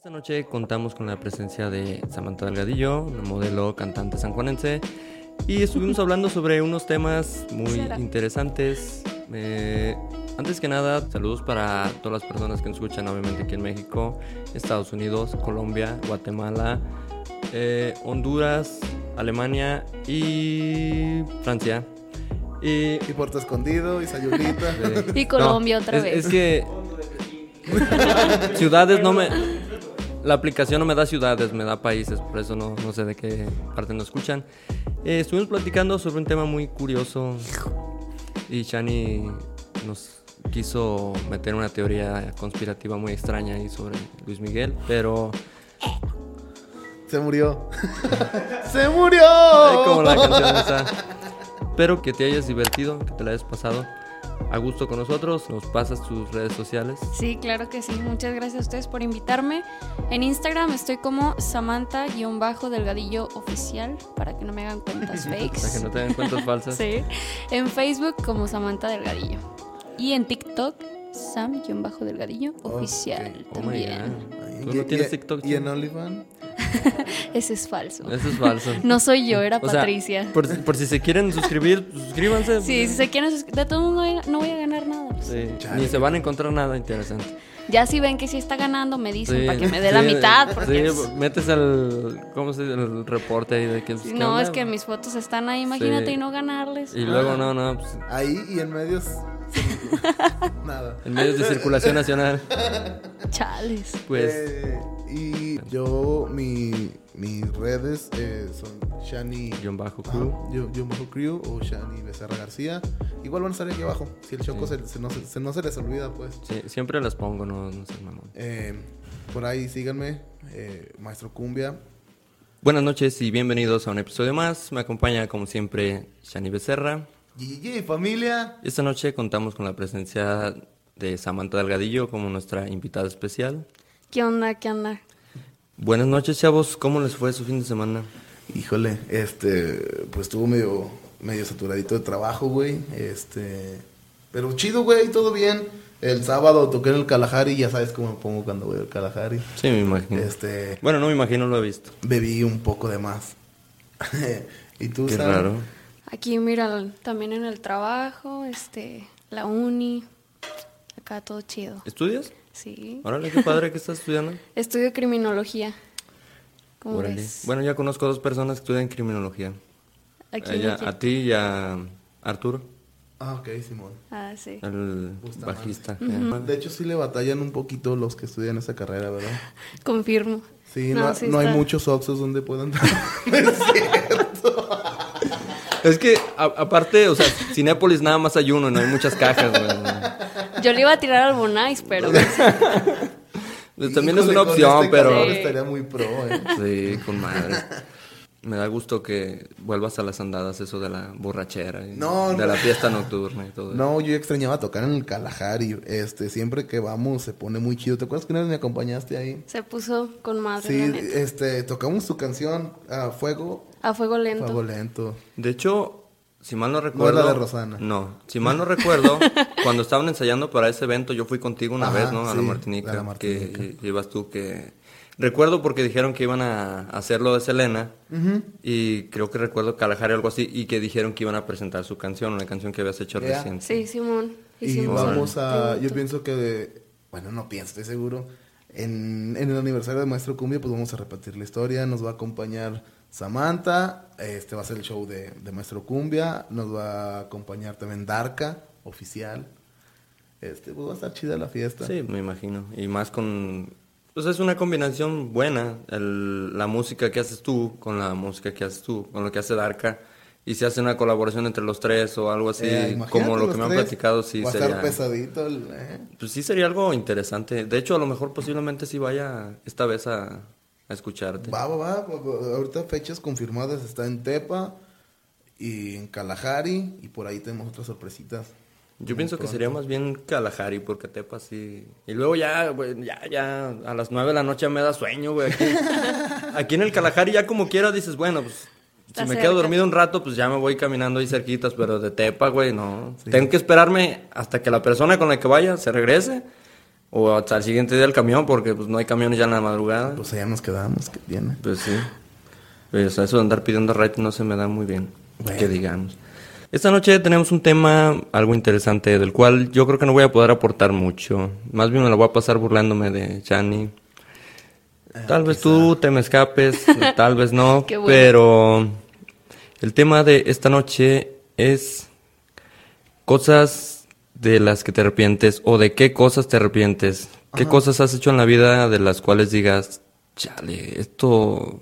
Esta noche contamos con la presencia de Samantha Delgadillo, una modelo cantante sanjuanense, y estuvimos hablando sobre unos temas muy interesantes. Eh, antes que nada, saludos para todas las personas que nos escuchan, obviamente aquí en México, Estados Unidos, Colombia, Guatemala, eh, Honduras, Alemania y Francia. Y, Y Puerto Escondido, y Sayulita. Y Colombia otra es- vez. Es que ciudades no me... La aplicación no me da ciudades, me da países, por eso no, no sé de qué parte nos escuchan. Eh, estuvimos platicando sobre un tema muy curioso y Shani nos quiso meter una teoría conspirativa muy extraña ahí sobre Luis Miguel, pero Se murió. ¡Se murió! Ay, como la canción esa. Espero que te hayas divertido, que te la hayas pasado a gusto con nosotros. Nos pasas tus redes sociales. Sí, claro que sí. Muchas gracias a ustedes por invitarme. En Instagram estoy como Samantha-delgadillo oficial para que no me hagan cuentas Para que fakes. no te den cuentas falsas. Sí. En Facebook como Samantha Delgadillo. Y en TikTok Sam-delgadillo oficial Oh my también. God. ¿Tú Y- no tienes y- TikTok? ¿Y en OnlyFans? Ese es falso. Eso es falso. No soy yo, era O sea, Patricia. por, por si se quieren suscribir, pues, suscríbanse. Sí, si se quieren sus- de todo mundo no voy a- no voy a ganar nada. pues. Sí, Chale. Ni se van a encontrar nada interesante. Ya si ven que sí está ganando, me dicen Sí, para que me dé la sí, mitad. Porque Sí, metes el, ¿cómo se dice? el reporte ahí de que... pues, Sí, ¿qué no, es que mis fotos están ahí, imagínate, Sí. y no ganarles. Y luego, no, no, pues, Ahí y en medios. Nada. en medios de circulación nacional, Chales. pues... Eh, y yo, mi, mis redes eh, son Shani. Guión bajo crew. yo, yo bajo crew o Shani Becerra García. Igual van a estar aquí abajo. Si el choco se, se no, se, se- no se les olvida, pues. Sí, siempre las pongo, no, no sé, mamón. Eh, por ahí síganme, eh, Maestro Cumbia. Buenas noches y bienvenidos a un episodio más. Me acompaña, como siempre, Shani Becerra. GG, familia. Esta noche contamos con la presencia de Samantha Delgadillo como nuestra invitada especial. ¿Qué onda? ¿Qué onda? Buenas noches, chavos. ¿Cómo les fue su fin de semana? Híjole, este, pues estuvo medio, medio saturadito de trabajo, güey. Este, pero chido, güey, todo bien. El sábado toqué en el Kalahari, ya sabes cómo me pongo cuando voy al Kalahari. Sí, me imagino. Este, Bueno, no me imagino, lo he visto. bebí un poco de más. ¿Y tú, Qué Sam? raro. Aquí, mira, también en el trabajo, este, la uni. Acá todo chido. ¿Estudias? Sí. Órale, qué padre que estás estudiando. Estudio criminología. ¿Cómo Órale. ves? Bueno, ya conozco a dos personas que estudian criminología. ¿A ella- ti y a Arturo, Ah, ok, Simón. Ah, sí. el Bustamante. bajista. De hecho, sí le batallan un poquito los que estudian esa carrera, ¿verdad? Confirmo. Sí, no, sí no hay muchos Oxos donde puedan... Es que, a- aparte, o sea, Cinépolis nada más hay uno y no hay muchas cajas, güey. Yo le iba a tirar al Bonais, pero También es una opción, este pero... estaría muy pro, ¿eh? Sí, con madre. Me da gusto que vuelvas a las andadas, eso de la borrachera, y No, de no. la fiesta nocturna y todo eso. No, yo extrañaba tocar en el Kalahari. Este, siempre que vamos se pone muy chido. ¿Te acuerdas que una vez me acompañaste ahí? se puso con madre, Sí, la neta. este, tocamos tu canción a Fuego, A fuego lento. Fuego Lento. De hecho, si mal no recuerdo... la de Rosana. No, si mal no recuerdo, cuando estaban ensayando para ese evento, yo fui contigo una Ajá, vez, ¿no? A la Martinica. a la Martinica. Que ibas tú que... Recuerdo porque dijeron que iban a hacerlo de Selena. Y creo que recuerdo Kalahari o algo así. Y que dijeron que iban a presentar su canción, una canción que habías hecho Yeah. recién. Sí, Simón. Y vamos a, yo pienso que, bueno, no pienso, estoy seguro. En, en el aniversario de Maestro Cumbia, pues vamos a repetir la historia. Nos va a acompañar Samantha, este va a ser el show de, de Maestro Cumbia. Nos va a acompañar también Darka, oficial. Este, pues va a estar chida la fiesta. Sí, me imagino. Y más con... Pues es una combinación buena, el- la música que haces tú con la música que haces tú, con lo que hace Darka. Y si hace una colaboración entre los tres o algo así, Eh, como lo que me han platicado, sí Va a sería... estar pesadito. el, eh. Pues sí sería algo interesante. De hecho, a lo mejor posiblemente sí vaya esta vez a, a escucharte. Va, va, va. Ahorita fechas confirmadas está en Tepa y en Kalahari y por ahí tenemos otras sorpresitas. Yo pienso que sería más bien Kalahari, porque Tepa sí... Y luego ya, güey, ya, ya, a las nueve de la noche me da sueño, güey. Aquí, aquí en el Kalahari ya como quiera dices, bueno, pues... Si me quedo dormido un rato, pues ya me voy caminando ahí cerquitas, pero de Tepa, güey, no. Tengo que esperarme hasta que la persona con la que vaya se regrese O hasta el siguiente día el camión, porque pues no hay camiones ya en la madrugada. Pues allá nos quedamos, que tiene. Pues sí. Pues eso de andar pidiendo ride no se me da muy bien. Bueno. Que digamos. Esta noche tenemos un tema algo interesante del cual yo creo que no voy a poder aportar mucho. Más bien me lo voy a pasar burlándome de Chani. Tal vez tú te me escapes, tal vez no, Qué bueno. pero el tema de esta noche es cosas de las que te arrepientes o de qué cosas te arrepientes. ¿Qué cosas has hecho en la vida de las cuales digas, chale, esto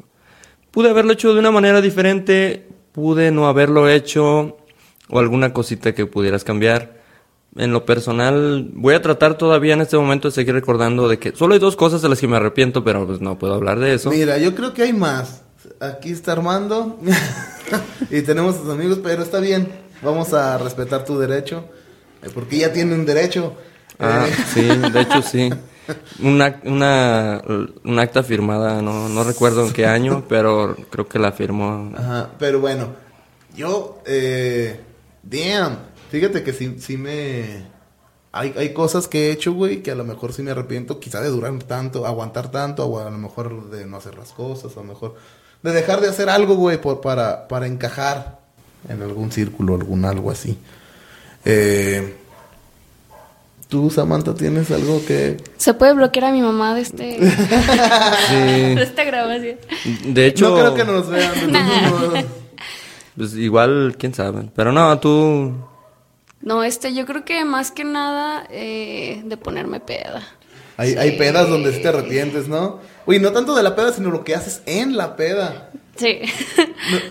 pude haberlo hecho de una manera diferente, pude no haberlo hecho o alguna cosita que pudieras cambiar? En lo personal, voy a tratar todavía en este momento de seguir recordando de que solo hay dos cosas de las que me arrepiento, pero pues no puedo hablar de eso. Mira, yo creo que hay más. Aquí está Armando y tenemos a sus amigos, pero está bien. Vamos a respetar tu derecho, porque ya tienen derecho. Ah, Eh, sí, de hecho sí. Una, una, un acta firmada, no, no recuerdo en qué año, pero creo que la firmó. Ajá, pero bueno, yo, eh, damn, fíjate que sí, sí me... Hay, hay cosas que he hecho, güey, que a lo mejor sí me arrepiento, quizá de durar tanto, aguantar tanto, o a lo mejor de no hacer las cosas, a lo mejor de dejar de hacer algo, güey, por, para, para encajar en algún círculo, algún algo así. Eh, ¿Tú, Samantha, tienes algo que... ¿Se puede bloquear a mi mamá de este Sí. de esta grabación? De hecho, no creo que nos vean. pues igual, quién sabe. Pero no, tú, No, este, yo creo que más que nada eh, de ponerme peda. Hay, hay pedas donde sí te arrepientes, ¿no? Uy, no tanto de la peda, sino lo que haces en la peda. Sí.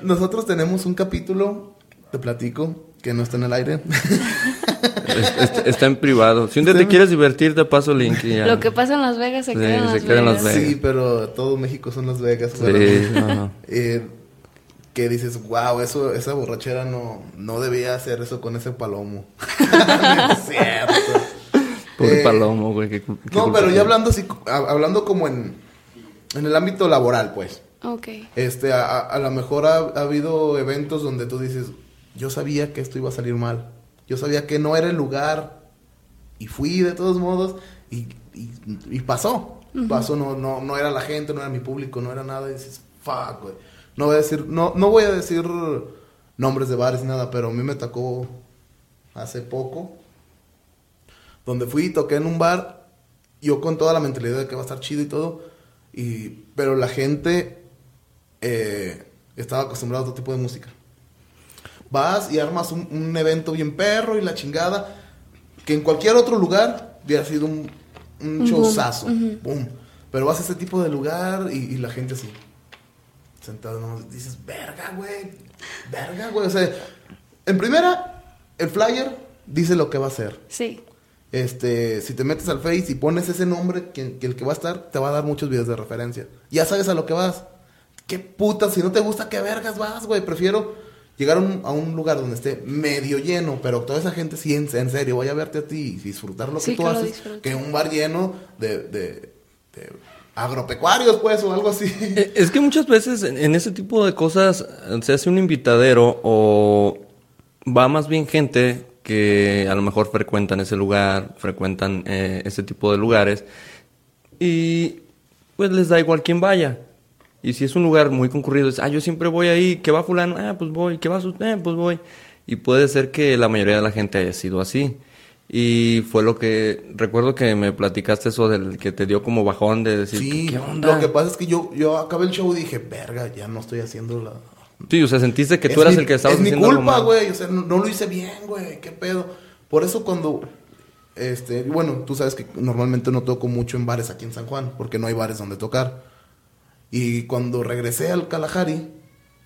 No- nosotros tenemos un capítulo, te platico, que no está en el aire. es- es- está en privado. Si un día te quieres divertir, te paso el link y ya. Lo que pasa en Las Vegas se Sí, queda en se Las queda en Las Vegas. Sí, pero todo México son Las Vegas. Sí, pero, no, no. eh, que dices, wow, eso, esa borrachera no, no debía hacer eso con ese palomo. No es cierto. Pobre Eh, palomo, güey. qué- qué No, pero ya hablando así, ha- hablando como en, en el ámbito laboral, pues. Ok. Este, a, a- a lo mejor ha, ha habido eventos donde tú dices, yo sabía que esto iba a salir mal. Yo sabía que no era el lugar. Y fui de todos modos. Y, y- y pasó. Pasó, no, no, no era la gente, no era mi público, no era nada. Y dices, fuck, güey. No voy a decir, no, no voy a decir nombres de bares ni nada, pero a mí me tocó hace poco. Donde fui y toqué en un bar. Yo con toda la mentalidad de que va a estar chido y todo. Y, pero la gente eh, estaba acostumbrada a otro tipo de música. Vas y armas un, un evento bien perro y la chingada, que en cualquier otro lugar hubiera sido un, un showzazo. Boom. Pero vas a ese tipo de lugar y, y la gente así, sentada, nomás dices, verga, güey, verga, güey. O sea, en primera, el flyer dice lo que va a hacer. Sí. Este, si te metes al Face y pones ese nombre, que, que el que va a estar, te va a dar muchos videos de referencia. Ya sabes a lo que vas. Qué puta, si no te gusta, qué vergas vas, güey. Prefiero llegar a un, a un lugar donde esté medio lleno, pero toda esa gente sí, en, en serio, vaya a verte a ti y disfrutar lo Sí, que tú haces, disfruto. que un bar lleno de, de- de agropecuarios, pues, o algo así. Eh, Es que muchas veces en en ese tipo de cosas eh, se hace un invitadero o va más bien gente que a lo mejor frecuentan ese lugar, frecuentan eh, ese tipo de lugares y pues les da igual quién vaya. Y si es un lugar muy concurrido, es, ah, yo siempre voy ahí, que va fulano, ah, pues voy, que va su, eh, pues voy. Y puede ser que la mayoría de la gente haya sido así. Y fue lo que, recuerdo que me platicaste eso del que te dio como bajón de decir, Sí, ¿qué onda? lo que pasa es que yo, yo acabé el show y dije, verga, ya no estoy haciendo la, Sí, o sea, sentiste que tú eras mi- el que estabas Es mi haciendo culpa, güey. O sea, no, no lo hice bien, güey. ¿Qué pedo? Por eso cuando... Este, bueno, tú sabes que normalmente no toco mucho en bares aquí en San Juan, porque no hay bares donde tocar. Y cuando regresé al Kalahari,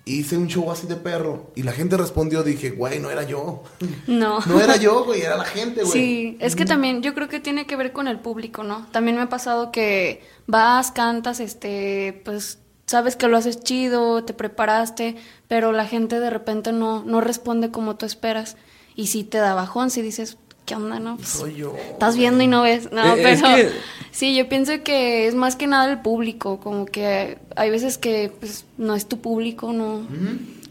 hice un show así de perro. Y la gente respondió, dije, güey, no era yo. No. No era yo, güey, era la gente, güey. Sí, es que también yo creo que tiene que ver con el público, ¿no? También me ha pasado que vas, cantas, este, pues sabes que lo haces chido, te preparaste, pero la gente de repente no, no responde como tú esperas. Y sí te da bajón, si dices, ¿qué onda, no? Pues, Soy yo. Estás viendo y no ves. No, Eh, es pero que- sí, yo pienso que es más que nada el público, como que hay veces que pues no es tu público, no.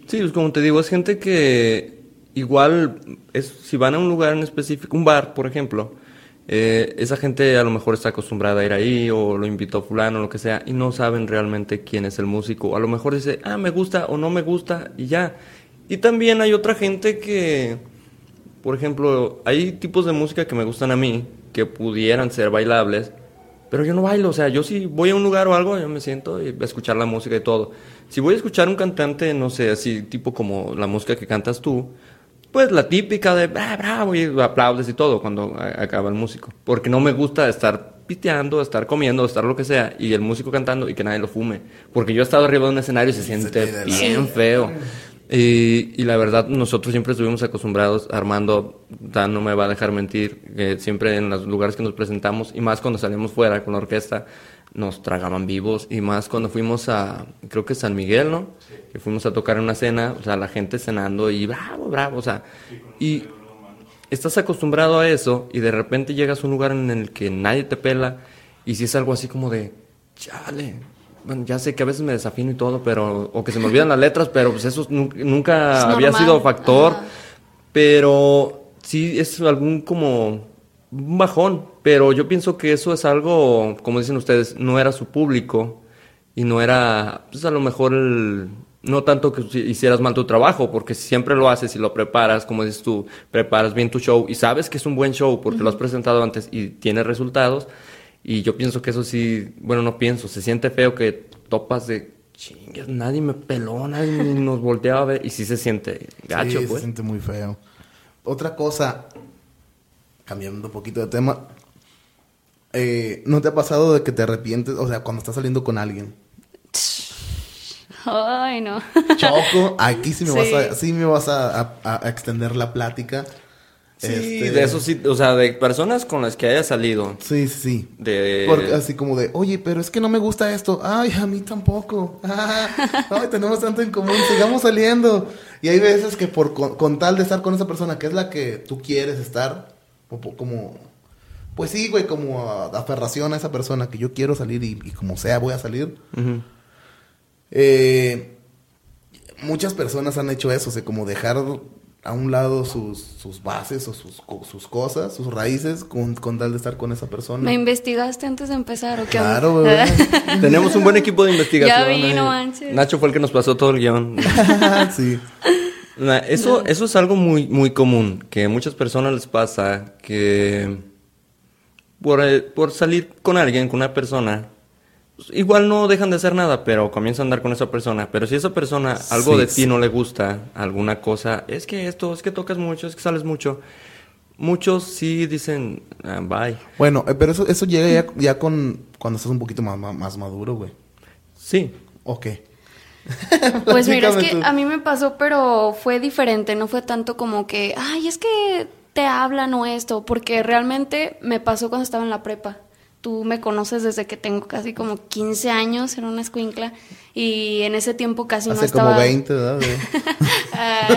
Sí, pues como te digo, es gente que igual, es, si van a un lugar en específico, un bar, por ejemplo, eh, esa gente a lo mejor está acostumbrada a ir ahí o lo invitó fulano o lo que sea y no saben realmente quién es el músico. A lo mejor dice, ah, me gusta o no me gusta y ya. Y también hay otra gente que, por ejemplo, hay tipos de música que me gustan a mí, que pudieran ser bailables, pero yo no bailo. O sea, yo si voy a un lugar o algo, yo me siento y a escuchar la música y todo. Si voy a escuchar un cantante, no sé, así tipo como la música que cantas tú, pues la típica de ah, bravo y aplaudes y todo cuando acaba el músico. Porque no me gusta estar piteando, estar comiendo, estar lo que sea y el músico cantando y que nadie lo fume. Porque yo he estado arriba de un escenario y se siente bien feo. Y, la verdad, nosotros siempre estuvimos acostumbrados, Armando Dan no me va a dejar mentir, que siempre en los lugares que nos presentamos, y más cuando salimos fuera con la orquesta, nos tragaban vivos, y más cuando fuimos a, creo que San Miguel, ¿no? Que fuimos a tocar en una cena, o sea, la gente cenando y bravo, bravo, o sea, y estás acostumbrado a eso, y de repente llegas a un lugar en el que nadie te pela, y si es algo así como de, chale, bueno, ya sé que a veces me desafino y todo, pero, o que se me olvidan las letras, pero pues eso nunca había sido factor. Pero sí es algún como un bajón, pero yo pienso que eso es algo, como dicen ustedes, no era su público y no era, pues a lo mejor no tanto que hicieras mal tu trabajo, porque siempre lo haces y lo preparas, como dices tú, preparas bien tu show y sabes que es un buen show porque lo has presentado antes y tiene resultados y yo pienso que eso sí, bueno, no pienso, se siente feo que topas de chingas, nadie me peló, nadie nos volteaba a ver. Y sí se siente gacho, sí, pues. se siente muy feo. Otra cosa, cambiando un poquito de tema, eh, ¿no te ha pasado de que te arrepientes? O sea, cuando estás saliendo con alguien. Ay, no. Choco, aquí sí me vas, a, sí me vas a, a extender la plática. Sí, este, de eso sí, o sea, de personas con las que haya salido. Sí, sí. De... Porque así como de, oye, pero es que no me gusta esto. Ay, a mí tampoco. ay, tenemos tanto en común, sigamos saliendo. Y hay veces que por con, tal de estar con esa persona que es la que tú quieres estar, como, pues sí, güey, como aferración a esa persona que yo quiero salir y, como sea voy a salir. eh, muchas personas han hecho eso, o sea, como dejar a un lado sus, sus bases o sus, sus cosas, sus raíces, con, con, tal de estar con esa persona. ¿Me investigaste antes de empezar o qué? Claro, Tenemos un buen equipo de investigación. Ya vi, no manches. Nacho fue el que nos pasó todo el guion. sí. Eso, eso es algo muy, muy común, que a muchas personas les pasa que por, eh, por salir con alguien, con una persona, igual no dejan de hacer nada, pero comienzan a andar con esa persona. Pero si esa persona algo de ti no le gusta, alguna cosa, es que esto, es que tocas mucho, es que sales mucho. Muchos sí dicen, ah, bye. Bueno, eh, pero eso, eso llega ya, con cuando estás un poquito más, más maduro, güey. Sí. Ok. pues mira, es que a mí me pasó, pero fue diferente. No fue tanto como que, ay, es que te hablan o esto, porque realmente me pasó cuando estaba en la prepa tú me conoces desde que tengo casi como 15 años, era una escuincla, y en ese tiempo casi no estaba... como 20, ¿verdad? Ah,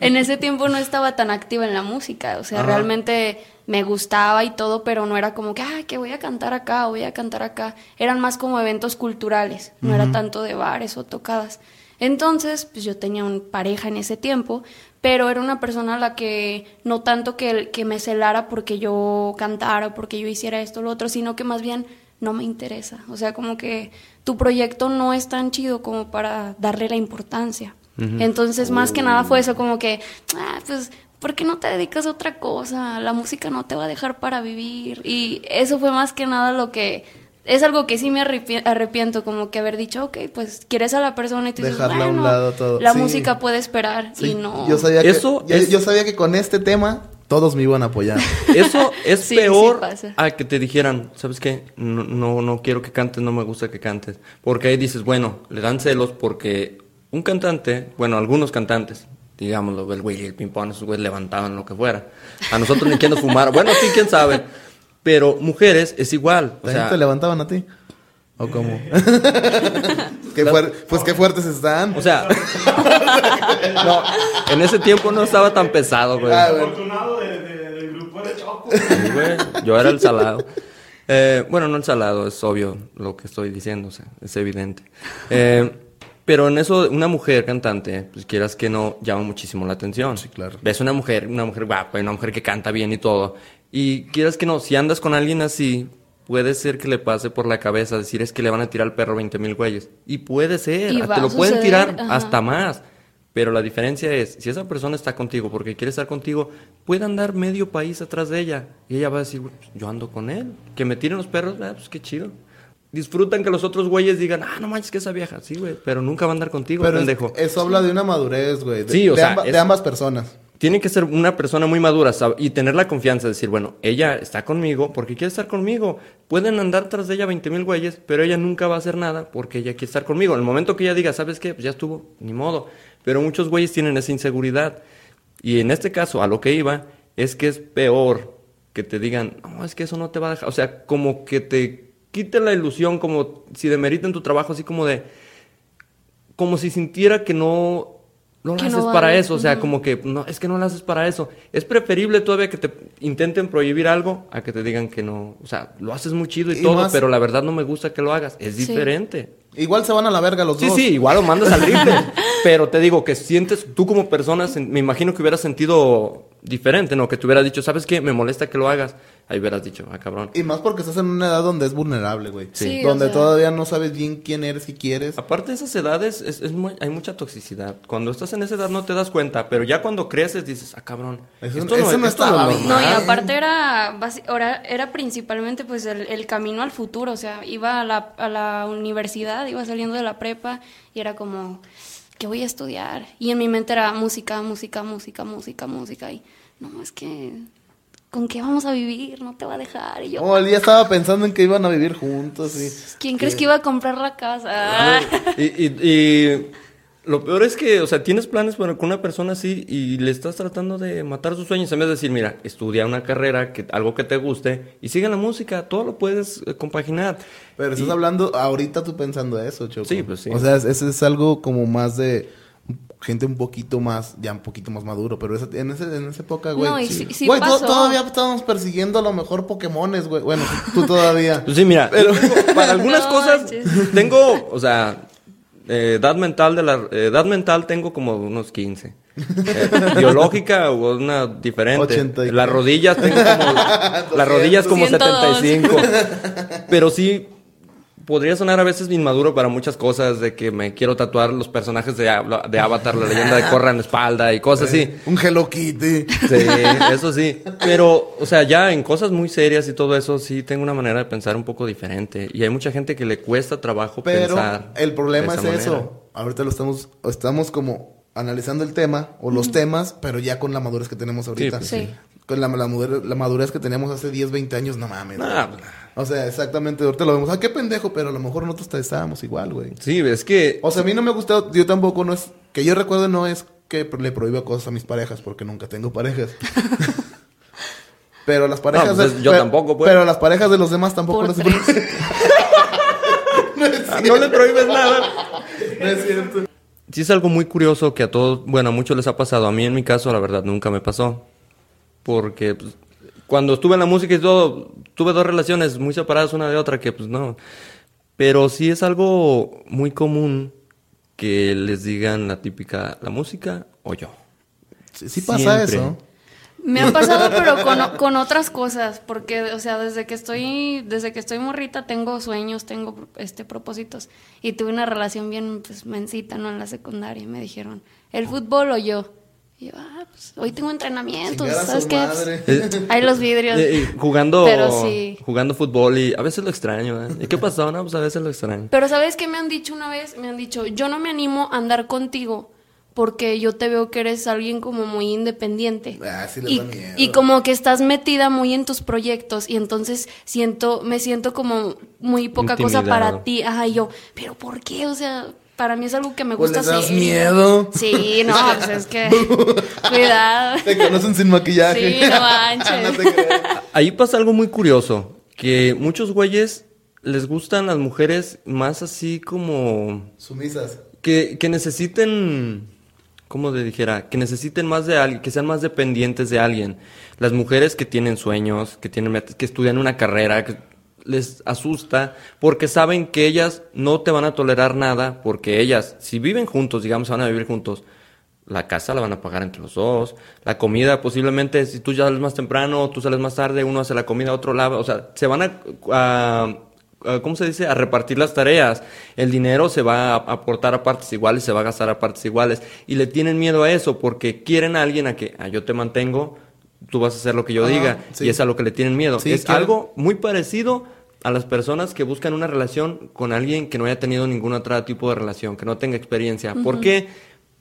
en ese tiempo no estaba tan activa en la música, o sea, realmente me gustaba y todo, pero no era como que, ah, que voy a cantar acá o voy a cantar acá. Eran más como eventos culturales, no era tanto de bares o tocadas. Entonces, pues yo tenía una pareja en ese tiempo, pero era una persona a la que no tanto que, que me celara porque yo cantara o porque yo hiciera esto o lo otro, sino que más bien no me interesa. O sea, como que tu proyecto no es tan chido como para darle la importancia. Entonces, más que nada fue eso, como que, ah, pues, ¿por qué no te dedicas a otra cosa? La música no te va a dejar para vivir. Y eso fue más que nada lo que es algo que sí me arrepiento, como que haber dicho, ok, pues quieres a la persona y tú dices, bueno, a un lado todo. La música puede esperar y no. Yo sabía, Eso que, yo, sabía que con este tema todos me iban a apoyar. Eso es peor a que te dijeran, ¿sabes qué? No, no, no quiero que cantes, no me gusta que cantes. Porque ahí dices, bueno, le dan celos porque un cantante, bueno, algunos cantantes, digámoslo, el güey y el ping-pong, esos güeyes levantaban lo que fuera. A nosotros ni quieren fumar. Bueno, sí, quién sabe. Pero mujeres es igual. O sea, te levantaban a ti? ¿O cómo? pues qué fuertes están. O sea, no, en ese tiempo no estaba tan pesado, güey. Ah, afortunado del grupo de Choco. güey, yo era el salado. Eh, bueno, no el salado, es obvio lo que estoy diciendo, o sea, es evidente. Eh, Pero en eso, una mujer cantante, pues quieras que no, llama muchísimo la atención. Sí, claro. Ves una mujer, una mujer guapa, una mujer que canta bien y todo. Y quieras que no, si andas con alguien así, puede ser que le pase por la cabeza decir es que le van a tirar al perro 20 mil güeyes. Y puede ser, Y va lo pueden tirar ajá. hasta más. Pero la diferencia es, si esa persona está contigo porque quiere estar contigo, puede andar medio país atrás de ella. Y ella va a decir, "Güey, pues, yo ando con él. Que me tiren los perros, ah, pues qué chido. Disfrutan que los otros güeyes digan, ah, no manches que esa vieja. Sí, güey, pero nunca va a andar contigo, Pero es- pendejo. eso habla de una madurez, güey. De, Sí, o de sea, amba- es- de ambas personas. Tiene que ser una persona muy madura y tener la confianza de decir, bueno, ella está conmigo porque quiere estar conmigo. Pueden andar tras de ella 20 mil güeyes, pero ella nunca va a hacer nada porque ella quiere estar conmigo. En el momento que ella diga, ¿sabes qué? Pues ya estuvo, ni modo. Pero muchos güeyes tienen esa inseguridad. Y en este caso, a lo que iba, es que es peor que te digan, no, es que eso no te va a dejar. O sea, como que te quite la ilusión, como si demeriten tu trabajo, así como de, como si sintiera que no, no lo haces no para vale. eso, o sea, como que no, es que no lo haces para eso. Es preferible todavía que te intenten prohibir algo a que te digan que no, o sea, lo haces muy chido y, Y todo, más- pero la verdad no me gusta que lo hagas. Es Sí. diferente. Igual se van a la verga los Sí, dos. sí, igual lo mandas al rifle. pero te digo que sientes, tú como persona, me imagino que hubieras sentido diferente, ¿no? Que te hubieras dicho, ¿sabes qué? Me molesta que lo hagas. Ahí hubieras dicho, ah, cabrón. Y más porque estás en una edad donde es vulnerable, güey. Sí, donde o sea- todavía no sabes bien quién eres y quieres. Aparte de esas edades, es, es muy- hay mucha toxicidad. Cuando estás en esa edad no te das cuenta, pero ya cuando creces dices, ah, cabrón. Eso- esto eso no esto estaba es bien. No, y normal". aparte era, era, era principalmente pues el, el camino al futuro, o sea, iba a la, a la universidad, iba saliendo de la prepa y era como, ¿qué voy a estudiar? Y en mi mente era música, música, música, música, música y no, es que, ¿con qué vamos a vivir? No te va a dejar. Y yo, Oh, él ya estaba pensando en que iban a vivir juntos y... ¿quién crees que iba a comprar la casa? Y, y- y lo peor es que, o sea, tienes planes para- con una persona así y le estás tratando de matar sus sueños en vez de decir, mira, estudia una carrera, que, algo que te guste y sigue la música, todo lo puedes eh, compaginar. Pero estás Y- hablando, ahorita tú pensando eso, Choco. Sí, pues sí. O sea, ese es algo como más de gente un poquito más, ya un poquito más maduro, pero esa- en, ese, en esa época, güey. No, y sí- sí Güey, pasó. todavía estábamos persiguiendo a lo mejor Pokémones, güey. Bueno, tú todavía. Pues sí, mira, tengo- para algunas No cosas manches. tengo, o sea, eh, edad mental de la eh, edad mental tengo como unos 15. Eh, biológica o una diferente. 80 y Las rodillas tengo como las rodillas como 102. 75. Pero sí podría sonar a veces inmaduro para muchas cosas de que me quiero tatuar los personajes de, de Avatar, la leyenda de Korra en la espalda y cosas así. Un Hello Kitty. Sí, eso sí. Pero, o sea, ya en cosas muy serias y todo eso, sí tengo una manera de pensar un poco diferente. Y hay mucha gente que le cuesta trabajo Pero pensar. el problema de es eso. Ahorita lo estamos, estamos como analizando el tema o los temas, pero ya con la madurez que tenemos ahorita. pues sí. Con la, la madurez, la madurez que teníamos hace 10, 20 años, no mames. Nah, güey. O sea, exactamente, ahorita lo vemos, ah, qué pendejo, pero a lo mejor nosotros te estábamos igual, güey. Sí, es que. O sea, a mí no me gusta, yo tampoco no es, que yo recuerdo no es que le prohíba cosas a mis parejas, porque nunca tengo parejas. pero las parejas... No, pues, de- yo pe- tampoco, pues. Pero las parejas de los demás tampoco tres. Ah, no le prohíbes nada. No es cierto. Sí, es algo muy curioso que a todos, bueno, a muchos les ha pasado. A mí, en mi caso, la verdad, nunca me pasó. Porque pues, cuando estuve en la música y todo, tuve dos relaciones muy separadas una de otra, que pues no. Pero sí es algo muy común que les digan la típica, la música o yo. Sí, sí pasa Siempre. eso. Me ha pasado, pero con, con otras cosas, porque, o sea, desde que estoy, desde que estoy morrita tengo sueños, tengo este propósitos, y tuve una relación bien, pues, mencita, ¿no? En la secundaria, y me dijeron, ¿el fútbol o yo? Y yo, ah, pues, hoy tengo entrenamientos, ¿sabes qué? Pues, hay los vidrios. Eh, y jugando, Pero sí. jugando fútbol y a veces lo extraño. ¿eh? ¿Y qué pasó? No, pues a veces lo extraño. Pero ¿sabes qué me han dicho una vez? Me han dicho, yo no me animo a andar contigo porque yo te veo que eres alguien como muy independiente. Ah, sí les y, da miedo. y como que estás metida muy en tus proyectos y entonces siento, me siento como muy poca cosa para ti. Ajá, y yo, ¿pero por qué? O sea, para mí es algo que me Pues gusta das hacer. miedo. Sí, no, pues es que... Cuidado. Te conocen sin maquillaje. Sí, no manches. No. Ahí pasa algo muy curioso, que muchos güeyes les gustan las mujeres más así como Sumisas. que, que necesiten, ¿cómo le dijera? Que necesiten más de alguien, que sean más dependientes de alguien. Las mujeres que tienen sueños, que tienen metas, que estudian una carrera, que les asusta porque saben que ellas no te van a tolerar nada porque ellas, si viven juntos, digamos, van a vivir juntos, la casa la van a pagar entre los dos, la comida posiblemente, si tú ya sales más temprano, tú sales más tarde, uno hace la comida, otro lava, o sea, se van a, a- a- ¿cómo se dice? A repartir las tareas. El dinero se va a aportar a partes iguales, se va a gastar a partes iguales. Y le tienen miedo a eso porque quieren a alguien a que "Ah, yo te mantengo, tú vas a hacer lo que yo diga. sí. Y es a lo que le tienen miedo. Sí, es algo muy parecido a las personas que buscan una relación con alguien que no haya tenido ningún otro tipo de relación, que no tenga experiencia. ¿Por qué?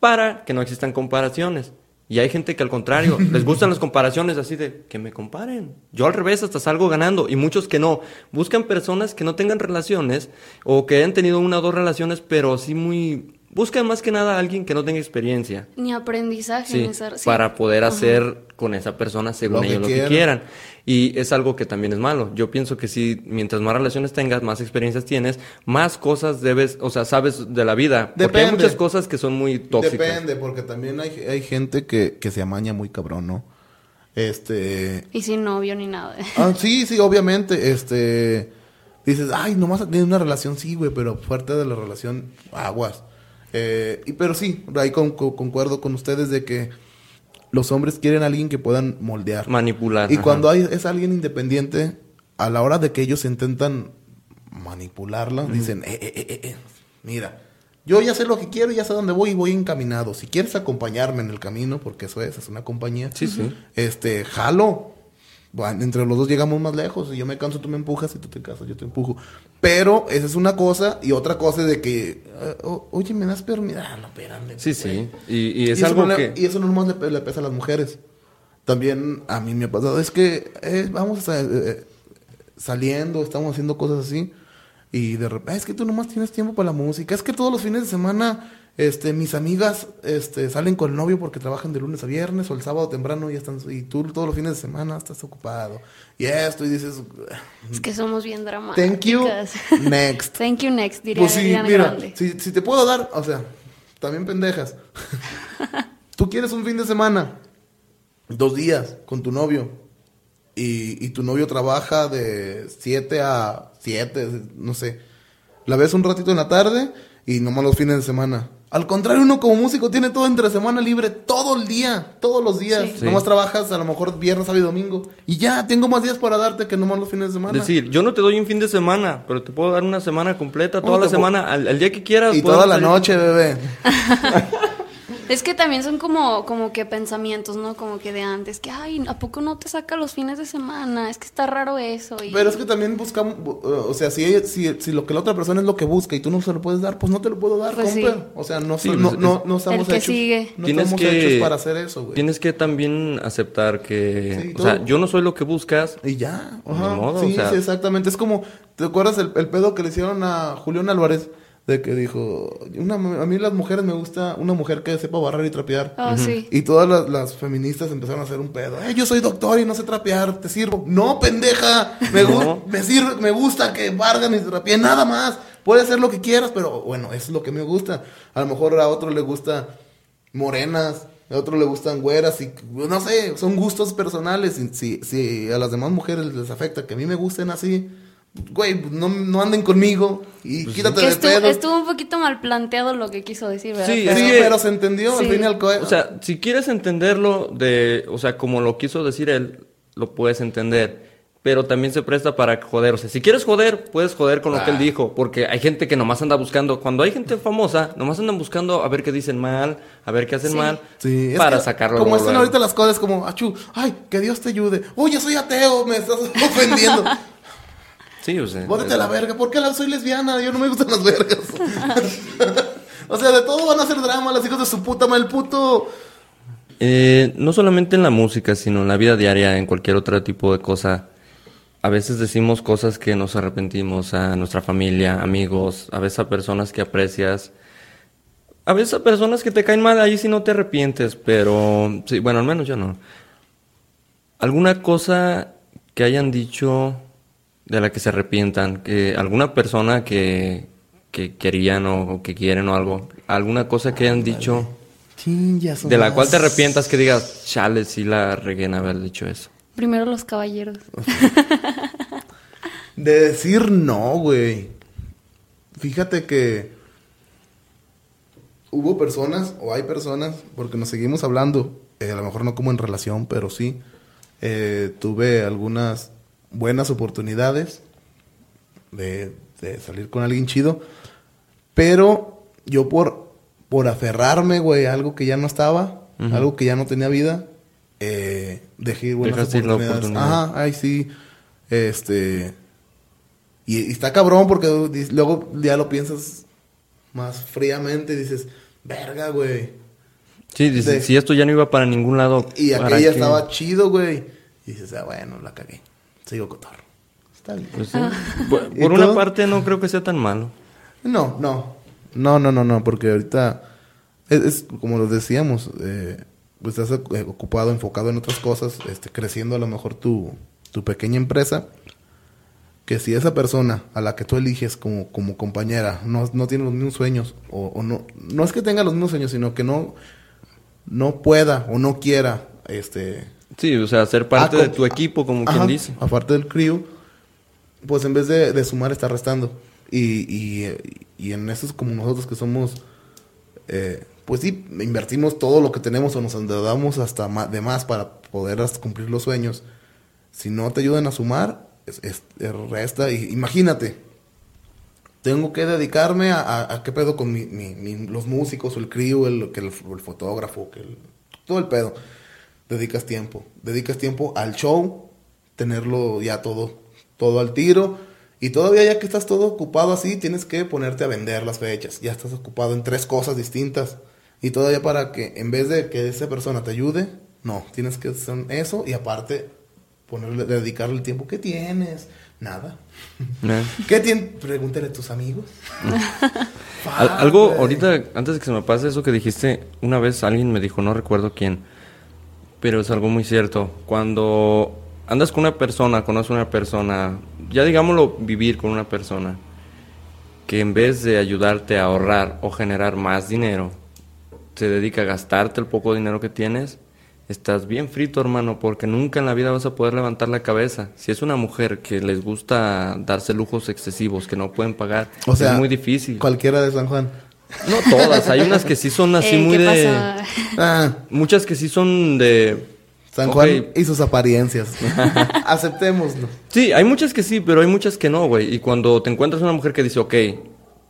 Para que no existan comparaciones. Y hay gente que al contrario, les gustan las comparaciones así de que me comparen. Yo al revés hasta salgo ganando y muchos que no. Buscan personas que no tengan relaciones o que hayan tenido una o dos relaciones, pero sí muy... Buscan más que nada a alguien que no tenga experiencia. Ni aprendizaje Sí, en esa... sí. para poder hacer con esa persona según Lo que ellos lo que quieran. Y es algo que también es malo. Yo pienso que si mientras más relaciones tengas, más experiencias tienes, más cosas debes, o sea, sabes de la vida. Porque hay Depende. muchas cosas que son muy tóxicas. Depende, porque también hay, hay gente que, que se amaña muy cabrón, ¿no? Este... Y sin novio ni nada. Ah, sí, sí, obviamente, este... Dices, ay, nomás tiene una relación, sí, güey, pero fuerte de la relación, aguas. Eh, y, pero sí, ahí con- con- concuerdo con ustedes de que los hombres quieren a alguien que puedan moldear. Manipular. Y ajá. cuando hay, es alguien independiente, a la hora de que ellos intentan manipularla, dicen, eh, eh, eh, mira, yo ya sé lo que quiero, ya sé dónde voy y voy encaminado. Si quieres acompañarme en el camino, porque eso es, es una compañía, Sí, sí. este, jalo. Bueno, entre los dos llegamos más lejos. Si yo me canso, tú me empujas. Si tú te cansas, yo te empujo. Pero esa es una cosa. Y otra cosa es de que, eh, oye, ¿me das permiso? Ah, no, espérame. Sí, sí. Y, y es Y eso algo no le- que... Y eso no nomás le, le pesa a las mujeres. También a mí me ha pasado. Es que eh, vamos a, eh, saliendo, estamos haciendo cosas así. Y de repente, es que tú nomás tienes tiempo para la música. Es que todos los fines de semana, este, mis amigas, este, salen con el novio porque trabajan de lunes a viernes o el sábado temprano y están, y tú todos los fines de semana estás ocupado. Y esto, y dices, Es que somos bien dramáticas. thank you, next. Thank you next, diría Pues sí, mira, Grande. si, si te puedo dar, o sea, también pendejas. Tú quieres un fin de semana, dos días con tu novio, y, y tu novio trabaja de 7 a 7, no sé. La ves un ratito en la tarde y nomás los fines de semana. Al contrario, uno como músico tiene todo entre semana libre todo el día, todos los días. Sí. Sí. Nomás trabajas a lo mejor viernes, sábado y domingo. Y ya, tengo más días para darte que nomás los fines de semana. Decir, yo no te doy un fin de semana, pero te puedo dar una semana completa, toda la semana, al, al día que quieras. y toda la salir. noche, bebé. Es que también son como, como que pensamientos, ¿no? Como que de antes, que, ay, ¿a poco no te saca los fines de semana? Es que está raro eso. Y... Pero es que también buscamos, bu- uh, o sea, si, si, si lo que la otra persona es lo que busca y tú no se lo puedes dar, pues no te lo puedo dar, Pues compa. sí. O sea, no, Sí, no, pues, no, es- no estamos El que hechos, sigue. no Tienes estamos que- hechos para hacer eso, güey. Tienes que también aceptar que, Sí, o sea, yo no soy lo que buscas. Y ya, ajá. modo, sí, o sea- sí, exactamente. Es como, ¿te acuerdas el, el pedo que le hicieron a Julián Álvarez? De que dijo, una, a mí las mujeres me gusta una mujer que sepa barrer y trapear. Oh, sí. Y todas las, las feministas empezaron a hacer un pedo. "Eh, yo soy doctor y no sé trapear, te sirvo. No, pendeja. Me, gu- No. me, sirve, me gusta que bargan y trapeen, nada más. Puedes hacer lo que quieras, pero bueno, eso es lo que me gusta. A lo mejor a otro le gusta morenas, a otro le gustan güeras y no sé, son gustos personales. Y Si, si a las demás mujeres les afecta que a mí me gusten así, güey, no, no anden conmigo y quítate Que de estuvo, pedo. estuvo un poquito mal planteado lo que quiso decir, ¿verdad? Sí, Pero- Sí, es pero se entendió al Sí. fin y al cabo. O sea, si quieres entenderlo de, o sea, como lo quiso decir él, lo puedes entender. Pero también se presta para joder. O sea, si quieres joder, puedes joder con lo que él Ah. dijo. Porque hay gente que nomás anda buscando. Cuando hay gente famosa, nomás andan buscando a ver qué dicen mal, a ver qué hacen Sí. mal. Sí, es para que sacarlo. Como están ahorita las cosas, como, achú, ay, que Dios te ayude. Oye, soy ateo, me estás ofendiendo. Sí, o sea. Bótate a la verga, ¿por qué la- soy lesbiana? Yo no me gustan las vergas. o sea, de todo van a hacer drama, las hijas de su puta madre, el puto. Eh, no solamente en la música, sino en la vida diaria, en cualquier otro tipo de cosa. A veces decimos cosas que nos arrepentimos a nuestra familia, amigos, a veces a personas que aprecias. A veces a personas que te caen mal, ahí sí no te arrepientes, pero sí, bueno, al menos yo no. ¿Alguna cosa que hayan dicho de la que se arrepientan? Que alguna persona que, que querían o, o que quieren o algo. ¿Alguna cosa que hayan dicho Chingas, de la cual te arrepientas que digas, chale, sí la regué en haber dicho eso? Primero los caballeros. De decir no, güey. Fíjate que hubo personas, o hay personas, porque nos seguimos hablando, eh, a lo mejor no como en relación, pero sí, eh, tuve algunas buenas oportunidades de, de salir con alguien chido, pero yo por, por aferrarme, güey, a algo que ya no estaba, algo que ya no tenía vida, eh, dejé buenas Dejaste ir la oportunidades. oportunidad. Ajá, ay, sí. Este. Y, y está cabrón porque luego ya lo piensas más fríamente y dices, verga, güey. Sí, dice, De- si esto ya no iba para ningún lado. Y ¿para aquella qué? estaba chido, güey. Y dices, ah, bueno, la cagué. Sigo cotorro. Está bien. Pues sí. Por, ¿Y por una parte no creo que sea tan malo. No, no. No, no, no, no, porque ahorita es, es como lo decíamos, eh, pues estás eh, ocupado, enfocado en otras cosas, este, creciendo a lo mejor tu, tu pequeña empresa, que si esa persona a la que tú eliges como, como compañera no, no tiene los mismos sueños, o, o no, no es que tenga los mismos sueños, sino que no, no pueda o no quiera, este, Sí, o sea, ser parte Ah, de com- tu equipo, como Ajá, quien dice. Aparte del crew, pues en vez de, de sumar está restando. Y, y, y en eso es como nosotros que somos, eh, pues sí, invertimos todo lo que tenemos o nos endeudamos hasta de más para poder cumplir los sueños. Si no te ayudan a sumar, es, es- es resta. Y imagínate, tengo que dedicarme a, a- a qué pedo con mi, mi- mi- los músicos, o el crew, el, que el, el fotógrafo, que el- todo el pedo. Dedicas tiempo. Dedicas tiempo al show, tenerlo ya todo, todo al tiro. Y todavía ya que estás todo ocupado así, tienes que ponerte a vender las fechas. Ya estás ocupado en tres cosas distintas. Y todavía para que, en vez de que esa persona te ayude, no, tienes que hacer eso y aparte ponerle, dedicarle el tiempo que tienes. Nada. Eh. ¿Qué tienes? Pregúntale a tus amigos. Al- algo, ahorita, antes de que se me pase eso que dijiste, una vez alguien me dijo, no recuerdo quién, pero es algo muy cierto. Cuando andas con una persona, conoces a una persona, ya digámoslo, vivir con una persona, que en vez de ayudarte a ahorrar o generar más dinero, se dedica a gastarte el poco dinero que tienes, estás bien frito, hermano, porque nunca en la vida vas a poder levantar la cabeza. Si es una mujer que les gusta darse lujos excesivos que no pueden pagar, O sea, es muy difícil. Cualquiera de San Juan. No todas, hay unas que sí son así muy ¿qué de... Ah, Muchas que sí son de... San Ok. Juan y sus apariencias. Aceptémoslo. Sí, hay muchas que sí, pero hay muchas que no, güey. Y cuando te encuentras una mujer que dice, ok,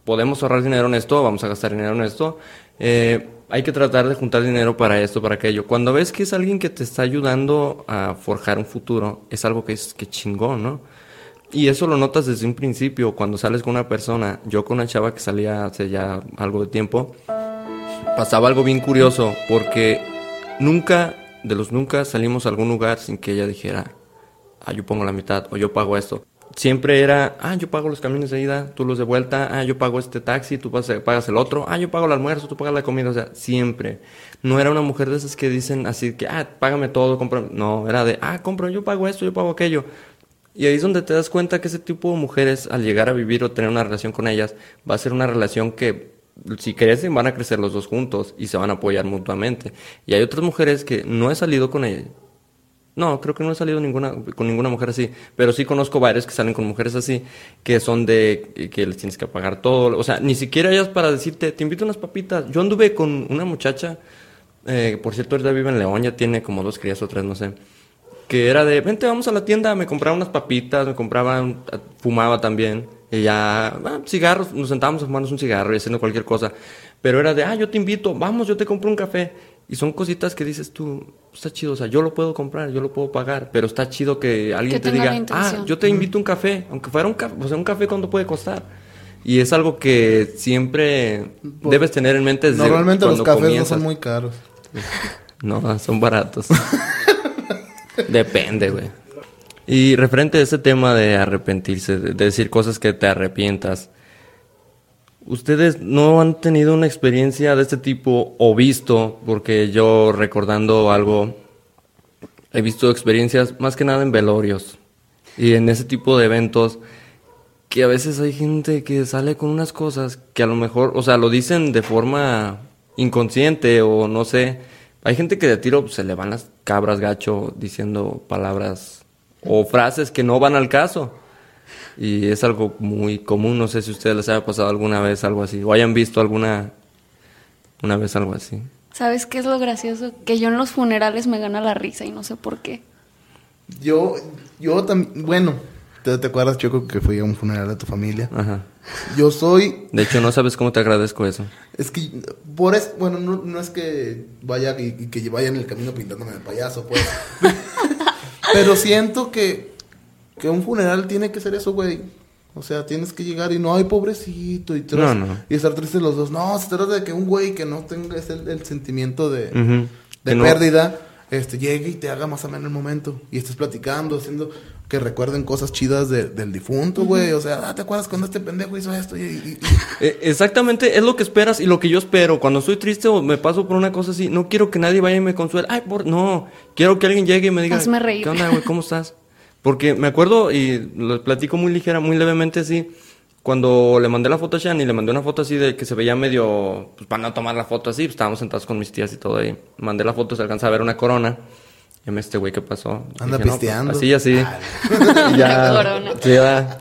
podemos ahorrar dinero en esto, vamos a gastar dinero en esto, eh, hay que tratar de juntar dinero para esto, para aquello. Cuando ves que es alguien que te está ayudando a forjar un futuro, es algo que es que chingón, ¿no? Y eso lo notas desde un principio, cuando sales con una persona. Yo con una chava que salía hace ya algo de tiempo, pasaba algo bien curioso, porque nunca, de los nunca, salimos a algún lugar sin que ella dijera, ah, yo pongo la mitad o yo pago esto. Siempre era, ah, yo pago los camiones de ida, tú los de vuelta, ah, yo pago este taxi, tú pagas el otro, ah, yo pago el almuerzo, tú pagas la comida, o sea, siempre. No era una mujer de esas que dicen así que, ah, págame todo, compra. No, era de, ah, compro, yo pago esto, yo pago aquello. Y ahí es donde te das cuenta que ese tipo de mujeres, al llegar a vivir o tener una relación con ellas, va a ser una relación que, si crecen, van a crecer los dos juntos y se van a apoyar mutuamente. Y hay otras mujeres que no he salido con ellas. No, creo que no he salido ninguna, con ninguna mujer así, pero sí conozco varios que salen con mujeres así, que son de que les tienes que pagar todo, o sea, ni siquiera ellas para decirte, te invito unas papitas. Yo anduve con una muchacha, eh, por cierto, ahorita vive en León, ya tiene como dos crías o tres, no sé, que era de, vente, vamos a la tienda, me compraba unas papitas, me compraba, un- fumaba también, y ya, ah, cigarros, nos sentábamos a fumarnos un cigarro y haciendo cualquier cosa, pero era de, ah, yo te invito, vamos, yo te compro un café, y son cositas que dices tú, está chido, o sea, yo lo puedo comprar, yo lo puedo pagar, pero está chido que alguien Que te diga, ah, yo te invito un café, aunque fuera un café, o sea, un café, ¿cuánto puede costar? Y es algo que siempre debes tener en mente desde Normalmente los cafés comienzas. no son muy caros. No, son baratos. Depende, güey. Y referente a ese tema de arrepentirse, de de decir cosas que te arrepientas, ¿ustedes no han tenido una experiencia de este tipo o visto? Porque yo recordando algo, he visto experiencias más que nada en velorios y en ese tipo de eventos que a veces hay gente que sale con unas cosas que a lo mejor, o sea, lo dicen de forma inconsciente o no sé. Hay gente que de tiro se le van las cabras gacho diciendo palabras o frases que no van al caso. Y es algo muy común, no sé si a ustedes les haya pasado alguna vez algo así, o hayan visto alguna una vez algo así. ¿Sabes qué es lo gracioso? Que yo en los funerales me gana la risa y no sé por qué. Yo, yo también, bueno, ¿te, te acuerdas, Choco, que fui a un funeral de tu familia? Ajá. Yo soy, De hecho, no sabes cómo te agradezco eso. es que, por eso, bueno, no, no es que vaya y, que vaya en el camino pintándome de payaso, pues. Pero siento que, que un funeral tiene que ser eso, güey. O sea, tienes que llegar y no, ay, pobrecito, y, No, no. y estar tristes los dos. No, se trata de que un güey que no tenga ese- el, el sentimiento de, de no- pérdida, este, llegue y te haga más ameno el momento. Y estés platicando, haciendo que recuerden cosas chidas de- del difunto, güey. O sea, ah, ¿te acuerdas cuando este pendejo hizo esto? Y, y- y- Eh, Exactamente, es lo que esperas y lo que yo espero. Cuando estoy triste o me paso por una cosa así, no quiero que nadie vaya y me consuele. Ay, por... no. Quiero que alguien llegue y me diga, Hazme reír. ¿qué onda, güey? ¿Cómo estás? Porque me acuerdo y lo platico muy ligera, muy levemente así. Cuando le mandé la foto a Shan y le mandé una foto así de que se veía medio, pues para no tomar la foto así, pues, estábamos sentados con mis tías y todo ahí. Mandé la foto, se alcanza a ver una corona. Y me este güey, ¿qué pasó? Anda Dije, no, pues, pisteando. así, así. Y Una corona. Sí, ya.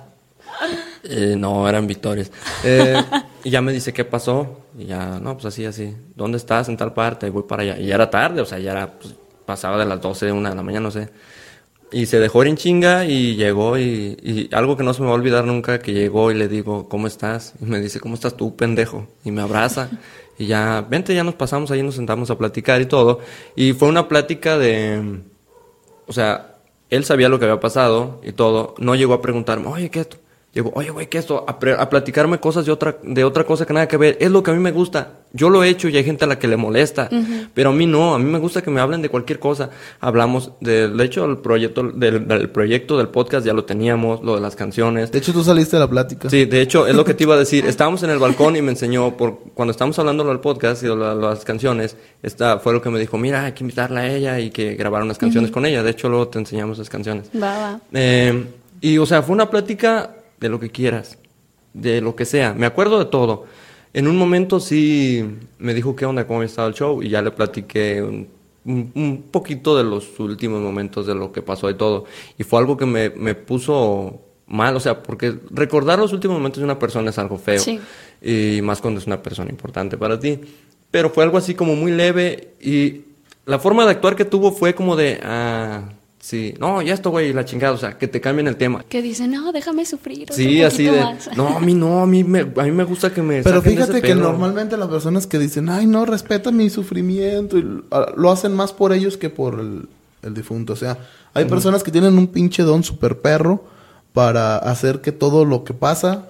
Eh, no, eran victorias. Eh, y ya me dice, ¿qué pasó? Y ya, no, pues así, así. ¿Dónde estás? En tal parte. Y voy para allá. Y ya era tarde, o sea, ya era, pues, pasaba de las 12, una de la mañana, no sé. Y se dejó ir en chinga y llegó y, y algo que no se me va a olvidar nunca, que llegó y le digo, ¿cómo estás? Y me dice, ¿cómo estás tú, pendejo? Y me abraza. Y ya, vente, ya nos pasamos ahí, nos sentamos a platicar y todo. Y fue una plática de, o sea, él sabía lo que había pasado y todo. No llegó a preguntarme, oye, ¿qué es esto? Llegó, oye, güey, ¿qué es esto? A, pre- a platicarme cosas de otra, de otra cosa que nada que ver. Es lo que a mí me gusta. Yo lo he hecho y hay gente a la que le molesta. Pero a mí no. A mí me gusta que me hablen de cualquier cosa. Hablamos, de, de hecho, el proyecto del, del proyecto del podcast ya lo teníamos, lo de las canciones. De hecho, tú saliste de la plática. Sí, de hecho, es lo que te iba a decir. Estábamos en el balcón y me enseñó, por, cuando estábamos hablando del podcast y de la- las canciones, esta, fue lo que me dijo, mira, hay que invitarla a ella y que grabar unas canciones con ella. De hecho, luego te enseñamos las canciones. Va, va. Eh, y, o sea, fue una plática de lo que quieras, de lo que sea. Me acuerdo de todo. En un momento sí me dijo qué onda, cómo estado el show, y ya le platiqué un, un- un poquito de los últimos momentos de lo que pasó y todo. Y fue algo que me, me puso mal, o sea, porque recordar los últimos momentos de una persona es algo feo. Sí. Y más cuando es una persona importante para ti. Pero fue algo así como muy leve y la forma de actuar que tuvo fue como de, ah, sí, no, ya esto, güey, la chingada, o sea, que te cambien el tema. Que dicen, no, déjame sufrir. Sí, así de, más". no, a mí no, a mí me, a mí me gusta que me Pero saquen de ese fíjate que pedo". normalmente las personas que dicen, ay, no, respeta mi sufrimiento, y l- ah, lo hacen más por ellos que por el, el difunto. O sea, hay personas que tienen un pinche don super perro para hacer que todo lo que pasa,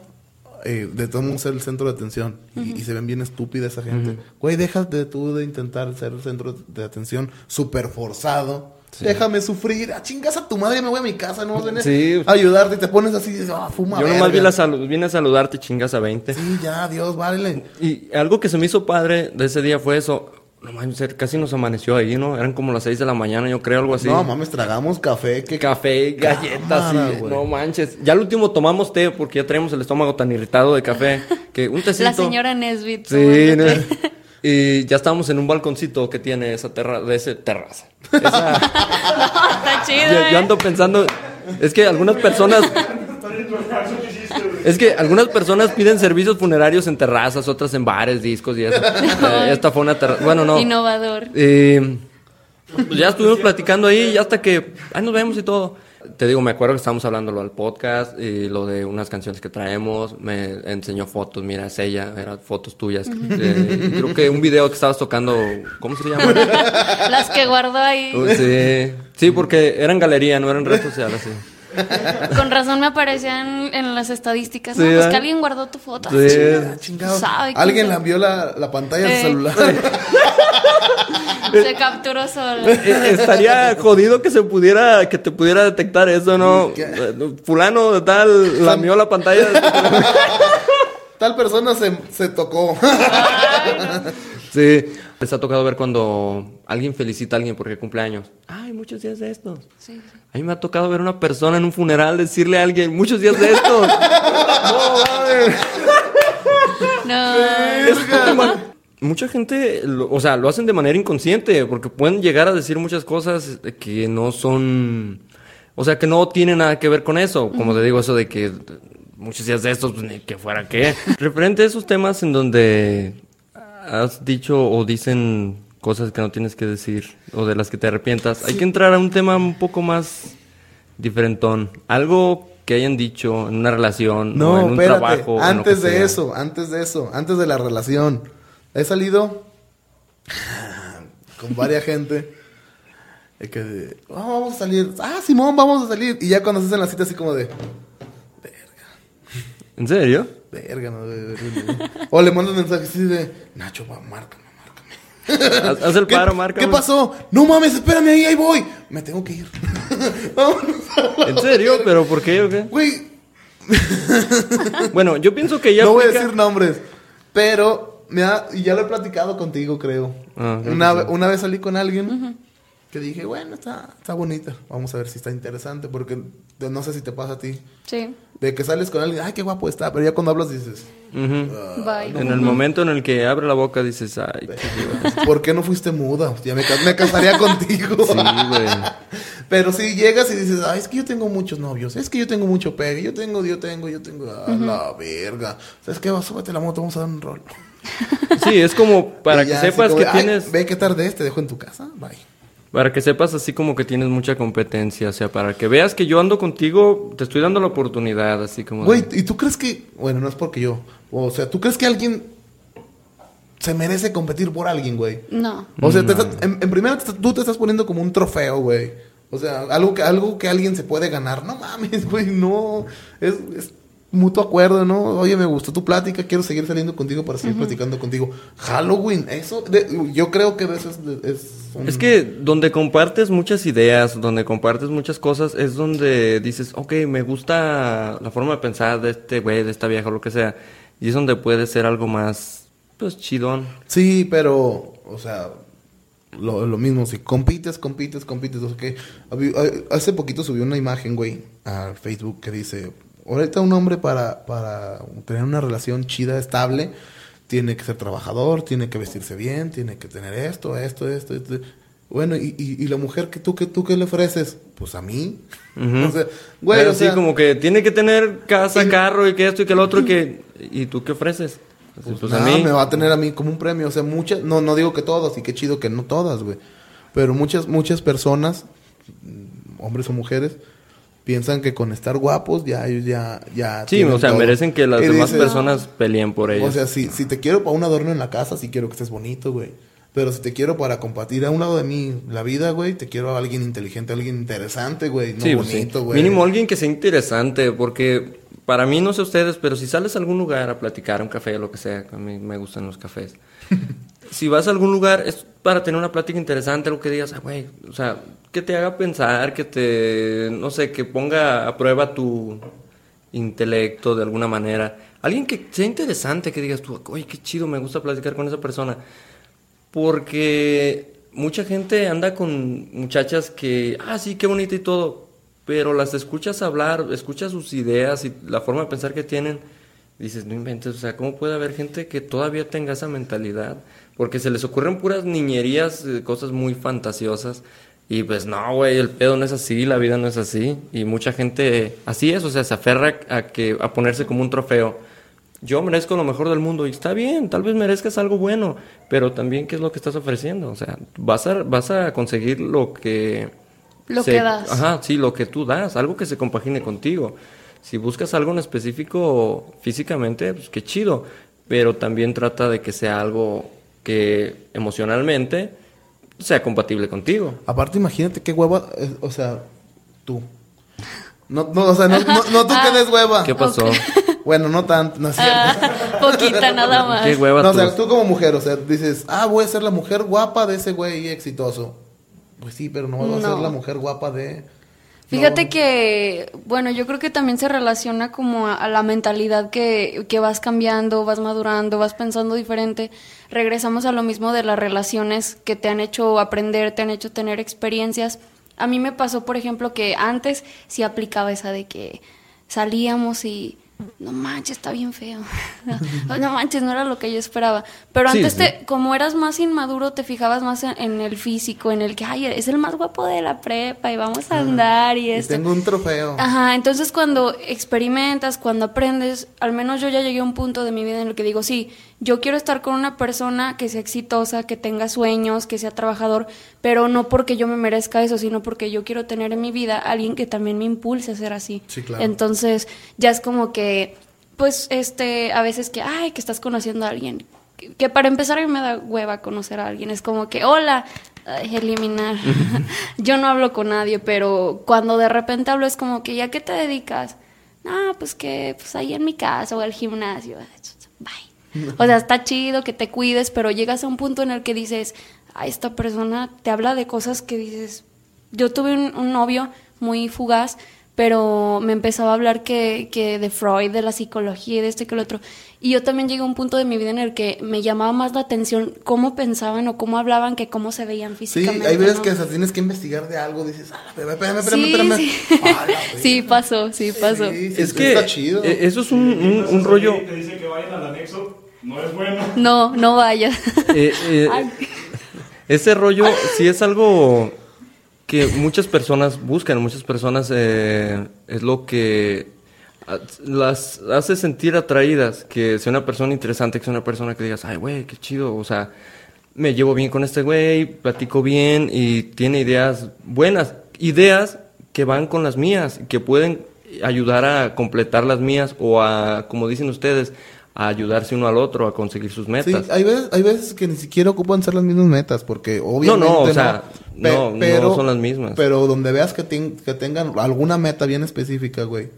eh, de todo mundo ser el centro de atención. Y, y se ven bien estúpida esa gente. Güey, deja de tú de intentar ser el centro de atención súper forzado. Déjame sufrir. Ah, chingas a tu madre, me voy a mi casa, no vas a Sí. a ayudarte y te pones así y dices, ah, fuma Yo nomás verga". vine a, salu- vine a saludarte, chingas a 20. Sí, ya, Dios, vale. Y algo que se me hizo padre de ese día fue eso. No manches, casi nos amaneció ahí, ¿no? Eran como las 6 de la mañana, yo creo, algo así. No, mames, tragamos café. Que... Café, galletas, Cámara, no manches. Ya al último tomamos té porque ya traemos el estómago tan irritado de café que un tecito. La señora Nesbit. Sí. Y ya estábamos en un balconcito que tiene esa terra de ese terraza. Esa- Está chido, yo, ¿eh? yo ando pensando, es que algunas personas, es que algunas personas piden servicios funerarios en terrazas, otras en bares, discos y eso. Eh, esta fue una terraza, bueno, no. Innovador. Eh, pues ya estuvimos platicando ahí y hasta que ahí nos vemos y todo. Te digo, me acuerdo que estábamos hablando lo del podcast y lo de unas canciones que traemos. Me enseñó fotos, mira, es ella, eran fotos tuyas. Eh, creo que un video que estabas tocando, ¿cómo se llama? Las que guardó ahí. Uy, sí, sí, porque eran galería, no eran red social, así. Con razón me aparecían en las estadísticas. Sí, no, pues ¿eh? que alguien guardó tu foto. Sí. Chingado. Sabe Alguien le envió la, la pantalla de Eh. su celular. Se capturó solo. Eh, Estaría jodido que se pudiera, que te pudiera detectar eso, ¿no? ¿Qué? Eh, Fulano de tal lamió la pantalla. Tal persona se, se tocó. Sí. Les ha tocado ver cuando alguien felicita a alguien porque cumple años. Ay, muchos días de estos. Sí, sí. A mí me ha tocado ver a una persona en un funeral decirle a alguien, muchos días de estos. no, mames. No. Es como- Mucha gente, lo- o sea, lo hacen de manera inconsciente porque pueden llegar a decir muchas cosas que no son O sea, que no tiene nada que ver con eso. Como te digo, eso de que muchos días de estos, pues ni que fuera qué. Referente a esos temas en donde has dicho o dicen cosas que no tienes que decir o de las que te arrepientas, hay que entrar a un tema un poco más diferentón. Algo que hayan dicho en una relación No, o en un espérate. trabajo. antes de sea. eso, antes de eso, antes de la relación. He salido con varias gente. que, "Oh, vamos a salir. Ah, Simón, vamos a salir. Y ya cuando se hacen la cita así como de, ¿En serio? Verga, no, de- de- de- O le mandan mensajes así de, Nacho, va, márcame, márcame. Haz, haz el ¿Qué, paro, marca. ¿Qué pasó? No mames, espérame ahí, ahí voy. Me tengo que ir. ¿En serio? ¿Pero por qué o qué? Güey, Bueno, yo pienso que ya no voy a decir nombres, pero me ha- y ya lo he platicado contigo, creo. Ah, una, una vez salí con alguien que dije, bueno, está, está bonita. Vamos a ver si está interesante, porque no sé si te pasa a ti. Sí. De que sales con alguien, ay, qué guapo está, pero ya cuando hablas dices, Ujú. Ah, Bye. En el momento en el que abre la boca dices, ay, qué chido". ¿por qué no fuiste muda? Ya me, ca- me casaría contigo. Sí, güey. Pero si llegas y dices, ay, es que yo tengo muchos novios, es que yo tengo mucho pegue, yo tengo, yo tengo, yo tengo, a la verga. ¿Sabes qué? Va, súbete la moto, vamos a dar un rol. Sí, es como para que sepas como que de, "Ay, tienes... Ve qué tarde es, te dejo en tu casa, bye. Para que sepas así como que tienes mucha competencia, o sea, para que veas que yo ando contigo, te estoy dando la oportunidad, así como... de- Güey, ¿y tú crees que, bueno, no es porque yo, o sea, ¿tú crees que alguien se merece competir por alguien, güey? No. O sea, te estás- en, en primera te estás- tú te estás poniendo como un trofeo, güey. O sea, algo que, algo que alguien se puede ganar. No mames, güey, no. Es, es mutuo acuerdo, ¿no? Oye, me gustó tu plática, quiero seguir saliendo contigo para seguir platicando contigo. Halloween, eso, de- yo creo que de eso es... de- es un- Es que donde compartes muchas ideas, donde compartes muchas cosas, es donde dices, ok, me gusta la forma de pensar de este güey, de esta vieja, o lo que sea. Y es donde puede ser algo más, pues, chidón. Sí, pero, o sea, lo, lo mismo, si compites, compites, compites, o sea que hace poquito subí una imagen, güey, a Facebook que dice, ahorita un hombre para, para tener una relación chida, estable, tiene que ser trabajador, tiene que vestirse bien, tiene que tener esto, esto, esto, esto. Bueno, y, y, y la mujer que tú, que tú qué le ofreces? Pues a mí. Ujú. O sea, güey, Pero o sí, sea, como que tiene que tener casa, Y- carro y que esto y que el otro y que... ¿Y tú qué ofreces? Así, pues, a mí... me va a tener a mí como un premio. O sea, muchas, no, no digo que todas, y qué chido que no todas, güey. Pero muchas, muchas personas, hombres o mujeres, piensan que con estar guapos ya ellos ya, ya. Sí, o sea, todo. merecen que las Y demás dices, personas peleen por ellos. O sea, si, si te quiero para un adorno en la casa, sí quiero que estés bonito, güey. Pero si te quiero para compartir a un lado de mí la vida, güey, te quiero a alguien inteligente, alguien interesante, güey. No sí, pues, bonito, güey. Mínimo alguien que sea interesante, porque para mí, no sé ustedes, pero si sales a algún lugar a platicar, a un café, lo que sea, a mí me gustan los cafés. si vas a algún lugar es para tener una plática interesante, algo que digas, ah, güey, o sea, que te haga pensar, que te, no sé, que ponga a prueba tu intelecto de alguna manera. Alguien que sea interesante, que digas tú, oye, qué chido, me gusta platicar con esa persona. Porque mucha gente anda con muchachas que, ah, sí, qué bonita y todo, pero las escuchas hablar, escuchas sus ideas y la forma de pensar que tienen, dices, no inventes, o sea, ¿cómo puede haber gente que todavía tenga esa mentalidad? Porque se les ocurren puras niñerías, eh, cosas muy fantasiosas. Y pues no, güey, el pedo no es así, la vida no es así. Y mucha gente así es, o sea, se aferra a, que, a ponerse como un trofeo yo merezco lo mejor del mundo y está bien, tal vez merezcas algo bueno, pero también qué es lo que estás ofreciendo, o sea, vas a vas a conseguir lo que Lo se- que das. Ajá, sí, lo que tú das, algo que se compagine contigo. Si buscas algo en específico físicamente, pues qué chido, pero también trata de que sea algo que emocionalmente sea compatible contigo. Aparte, imagínate qué hueva, eh, o sea, tú. No, no, o sea, no, no, no tú que des hueva. ¿Qué pasó? Bueno, no tanto, no es cierto. Ah, poquita nada más. ¿Qué hueva No, o tú? sea, tú como mujer, o sea, dices, ah, voy a ser la mujer guapa de ese güey exitoso. Pues sí, pero no voy a ser la mujer guapa de... Fíjate No. que, bueno, yo creo que también se relaciona como a, a la mentalidad que, que vas cambiando, vas madurando, vas pensando diferente. Regresamos a lo mismo de las relaciones que te han hecho aprender, te han hecho tener experiencias. A mí me pasó, por ejemplo, que antes sí aplicaba esa de que salíamos y no manches, está bien feo. no manches, no era lo que yo esperaba. Pero Sí, antes, sí. te, como eras más inmaduro, te fijabas más en, en el físico, en el que, ay, es el más guapo de la prepa y vamos a andar y Y esto. tengo un trofeo. Ajá, entonces cuando experimentas, cuando aprendes, al menos yo ya llegué a un punto de mi vida en el que digo, sí, yo quiero estar con una persona que sea exitosa, que tenga sueños, que sea trabajador, pero no porque yo me merezca eso, sino porque yo quiero tener en mi vida a alguien que también me impulse a ser así. Sí, claro. Entonces, ya es como que, pues, este, a veces que, ay, que estás conociendo a alguien. Que, que para empezar a mí me da hueva conocer a alguien. Es como que, hola, ay, eliminar. Yo no hablo con nadie, pero cuando de repente hablo es como que, ¿ya qué te dedicas? No, pues que, pues ahí en mi casa o al gimnasio. Bye. O sea, está chido que te cuides, pero llegas a un punto en el que dices, a esta persona te habla de cosas que dices, yo tuve un, un novio muy fugaz, pero me empezaba a hablar que, que de Freud, de la psicología y de esto y que lo otro. Y yo también llegué a un punto de mi vida en el que me llamaba más la atención cómo pensaban o cómo hablaban que cómo se veían Sí, físicamente. hay veces ¿no? que o sea, tienes que investigar de algo, dices, ah, espérame, espérame, espérame, Sí, espérame. sí. Ah, Sí, verga. pasó, sí, pasó. Sí, sí, Es que está chido. eh, eso es un, un- un rollo... Te dice que vayan al anexo, no es bueno. No, no vayas. Eh, eh, ese rollo sí es algo que muchas personas buscan, muchas personas eh, es lo que las hace sentir atraídas, que sea una persona interesante, que sea una persona que digas, ay, güey, qué chido, o sea, me llevo bien con este güey, platico bien y tiene ideas buenas, ideas que van con las mías, que pueden ayudar a completar las mías o a, como dicen ustedes, a ayudarse uno al otro a conseguir sus Sí, metas. hay veces, hay veces que ni siquiera ocupan ser las mismas metas, porque obviamente no, o sea, no, no son las mismas. Pero donde veas que, ten- que tengan alguna meta bien específica, güey,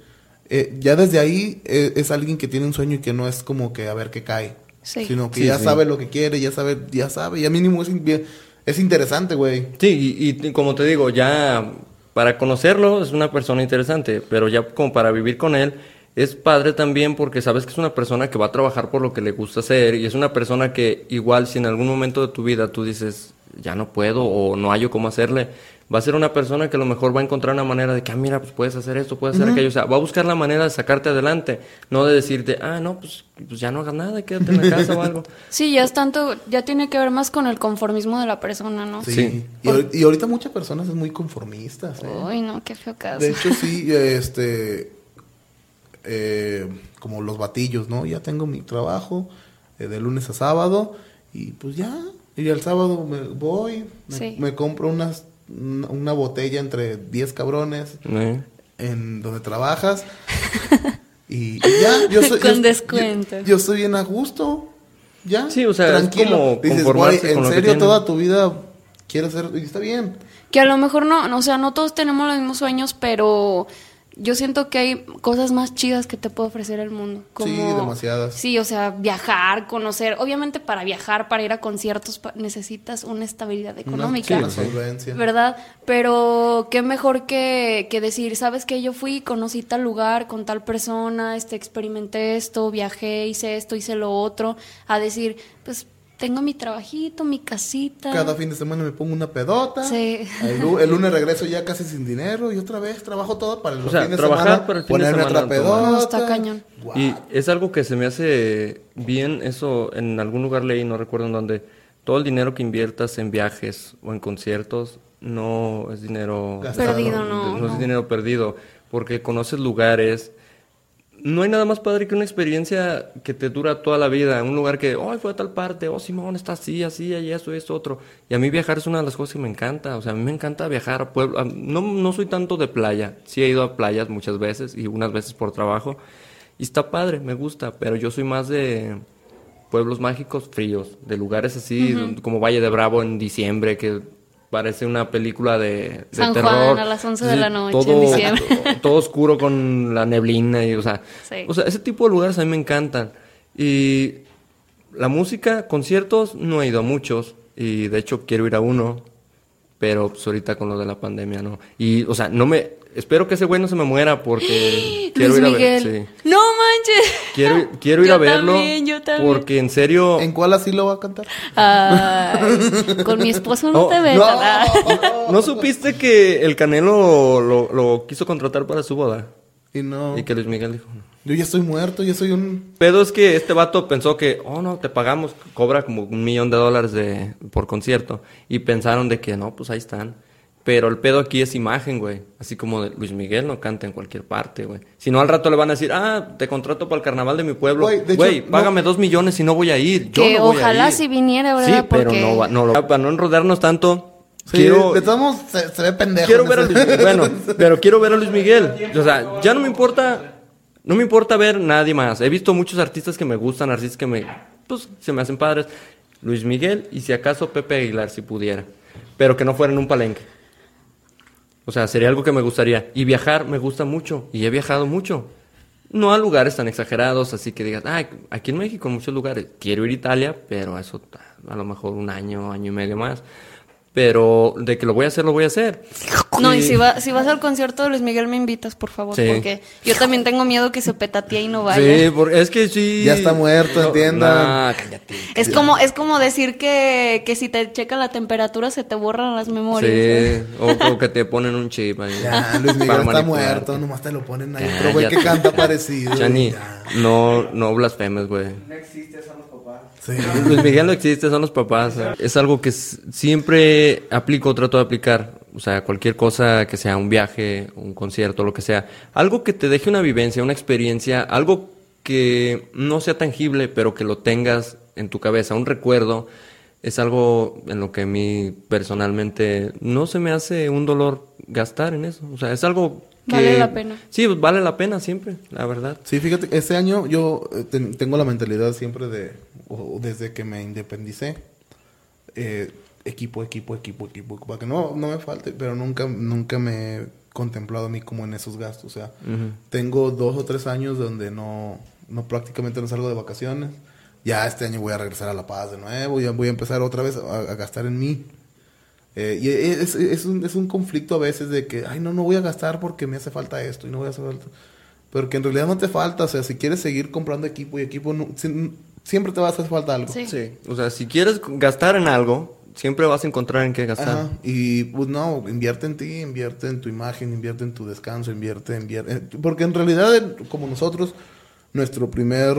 eh, ya desde ahí eh, es alguien que tiene un sueño y que no es como que a ver qué cae, Sí. sino que Sí, ya sí. sabe lo que quiere, ya sabe, ya sabe, ya mínimo es, in- es interesante, güey. Sí, y, y como te digo, ya para conocerlo es una persona interesante, pero ya como para vivir con él es padre también porque sabes que es una persona que va a trabajar por lo que le gusta hacer y es una persona que igual si en algún momento de tu vida tú dices ya no puedo o no hallo cómo hacerle, va a ser una persona que a lo mejor va a encontrar una manera de que, ah, mira, pues puedes hacer esto, puedes hacer aquello, o sea, va a buscar la manera de sacarte adelante, no de decirte, ah, no, pues, pues ya no hagas nada, quédate en la casa o algo. Sí, ya es tanto, ya tiene que ver más con el conformismo de la persona, ¿no? Sí. Sí. Y, y ahorita muchas personas es muy conformistas. ¿eh? Uy, no, qué feo caso. De hecho, sí, este, eh, como los batillos, ¿no? Ya tengo mi trabajo eh, de lunes a sábado y pues ya, y el sábado me voy, me, Sí. me compro unas, una, una botella entre 10 cabrones ¿Eh? en donde trabajas y, y ya, yo soy... Con yo- descuento. Yo, yo estoy bien a gusto, ya. Sí, o sea, es tranquilo. como Dices, güey, en serio, toda tu vida quieres ser, y está bien. Que a lo mejor no, no, o sea, no todos tenemos los mismos sueños, pero yo siento que hay cosas más chidas que te puede ofrecer el mundo. Como, Sí, demasiadas. Sí, o sea, viajar, conocer. Obviamente para viajar, para ir a conciertos, necesitas una estabilidad económica. Una, sí, una solvencia. ¿Verdad? Pero qué mejor que, que decir, ¿sabes qué? Yo fui, conocí tal lugar con tal persona, este, experimenté esto, viajé, hice esto, hice lo otro, a decir, pues tengo mi trabajito, mi casita. Cada fin de semana me pongo una pedota. Sí. El, lu- el lunes regreso ya casi sin dinero y otra vez trabajo todo para el O sea, fin de trabajar semana. para el fin de semana, otra pedota. No, está cañón. Y es algo que se me hace bien, eso en algún lugar leí, no recuerdo en dónde, todo el dinero que inviertas en viajes o en conciertos no es dinero Gastado. Perdido, no, no es dinero perdido, porque conoces lugares. No hay nada más padre que una experiencia que te dura toda la vida. Un lugar que, oh, fue a tal parte, oh, Simón, está así, así, allá, esto, esto, otro. Y a mí viajar es una de las cosas que me encanta. O sea, a mí me encanta viajar a pueblos. No, no soy tanto de playa. Sí he ido a playas muchas veces y unas veces por trabajo. Y está padre, me gusta, pero yo soy más de pueblos mágicos fríos, de lugares así como Valle de Bravo en diciembre, que parece una película de, de San terror. Juan a las 11 de la noche en todo, diciembre. todo oscuro con la neblina y, o sea, Sí. o sea, ese tipo de lugares a mí me encantan. Y la música, conciertos, no he ido a muchos y de hecho quiero ir a uno, pero pues ahorita con lo de la pandemia no. Y, o sea, no me, espero que ese güey no se me muera porque quiero Luis ir a Miguel. ver, sí. No manches. Quiero, ir- quiero ir Yo a verlo también, yo también. porque en serio ¿En cuál así lo va a cantar? Ay, con mi esposo no Oh, te metas. ah. ¿No supiste que el Canelo lo, lo quiso contratar para su boda? Y no. Y que Luis Miguel dijo, Yo ya estoy muerto, yo soy un... Pedo es que este vato pensó que, oh no, te pagamos, cobra como un millón de dólares de, por concierto. Y pensaron de que no, pues ahí están. Pero el pedo aquí es imagen, güey. Así como de Luis Miguel no canta en cualquier parte, güey. Si no, al rato le van a decir, ah, te contrato para el carnaval de mi pueblo. Güey, de Güey, hecho, págame no- dos millones y no voy a ir. Yo que no voy a ojalá ir. si viniera, ¿verdad? Sí, pero Porque- no, va- no lo- Para no enrodarnos tanto, Sí, quiero... modos se, se ve pendejo. Quiero ver a Luis Miguel. Bueno, pero quiero ver a Luis Miguel. O sea, ya no me importa. No me importa ver nadie más. He visto muchos artistas que me gustan, artistas que me. Pues se me hacen padres. Luis Miguel y si acaso Pepe Aguilar, si pudiera. Pero que no fuera en un palenque. O sea, sería algo que me gustaría. Y viajar me gusta mucho. Y he viajado mucho. No a lugares tan exagerados, así que digas, ah, aquí en México en muchos lugares. Quiero ir a Italia, pero eso a lo mejor un año, año y medio más. Pero de que lo voy a hacer, lo voy a hacer. No, y si, va, si vas al concierto de Luis Miguel me invitas, por favor, Sí. porque yo también tengo miedo que se petatee y no vaya. Sí, porque es que sí. Ya está muerto, entiendan. No, cállate. Es como, es como decir que, que si te checa la temperatura se te borran las memorias. ¿eh? Sí, o, o que te ponen un chip ahí. Ya, Luis Miguel está muerto, nomás te lo ponen ahí. Pero güey que canta parecido. Chani, ya. no, no blasfemes, güey. Sí. Luis Miguel no existe, son los papás. Es algo que siempre aplico, trato de aplicar. O sea, cualquier cosa que sea un viaje, un concierto, lo que sea. Algo que te deje una vivencia, una experiencia, algo que no sea tangible, pero que lo tengas en tu cabeza, un recuerdo. Es algo en lo que a mí personalmente no se me hace un dolor gastar en eso. O sea, es algo que... Vale la pena. Sí, pues, vale la pena siempre, la verdad. Sí, fíjate, este año yo eh, ten- tengo la mentalidad siempre de, o desde que me independicé, eh, equipo, equipo, equipo, equipo, para que no, no me falte, pero nunca, nunca me he contemplado a mí como en esos gastos. O sea, tengo dos o tres años donde no, no prácticamente no salgo de vacaciones. Ya este año voy a regresar a La Paz de nuevo, ya voy a empezar otra vez a, a gastar en mí. Eh, y es, es, un, es un conflicto a veces de que, ay, no, no voy a gastar porque me hace falta esto y no voy a hacer falta. Pero que en realidad no te falta, o sea, si quieres seguir comprando equipo y equipo, no- si- siempre te va a hacer falta algo. Sí. Sí, o sea, si quieres gastar en algo, siempre vas a encontrar en qué gastar. Ajá. Y pues no, invierte en ti, invierte en tu imagen, invierte en tu descanso, invierte, invierte. Porque en realidad, como nosotros, nuestro primer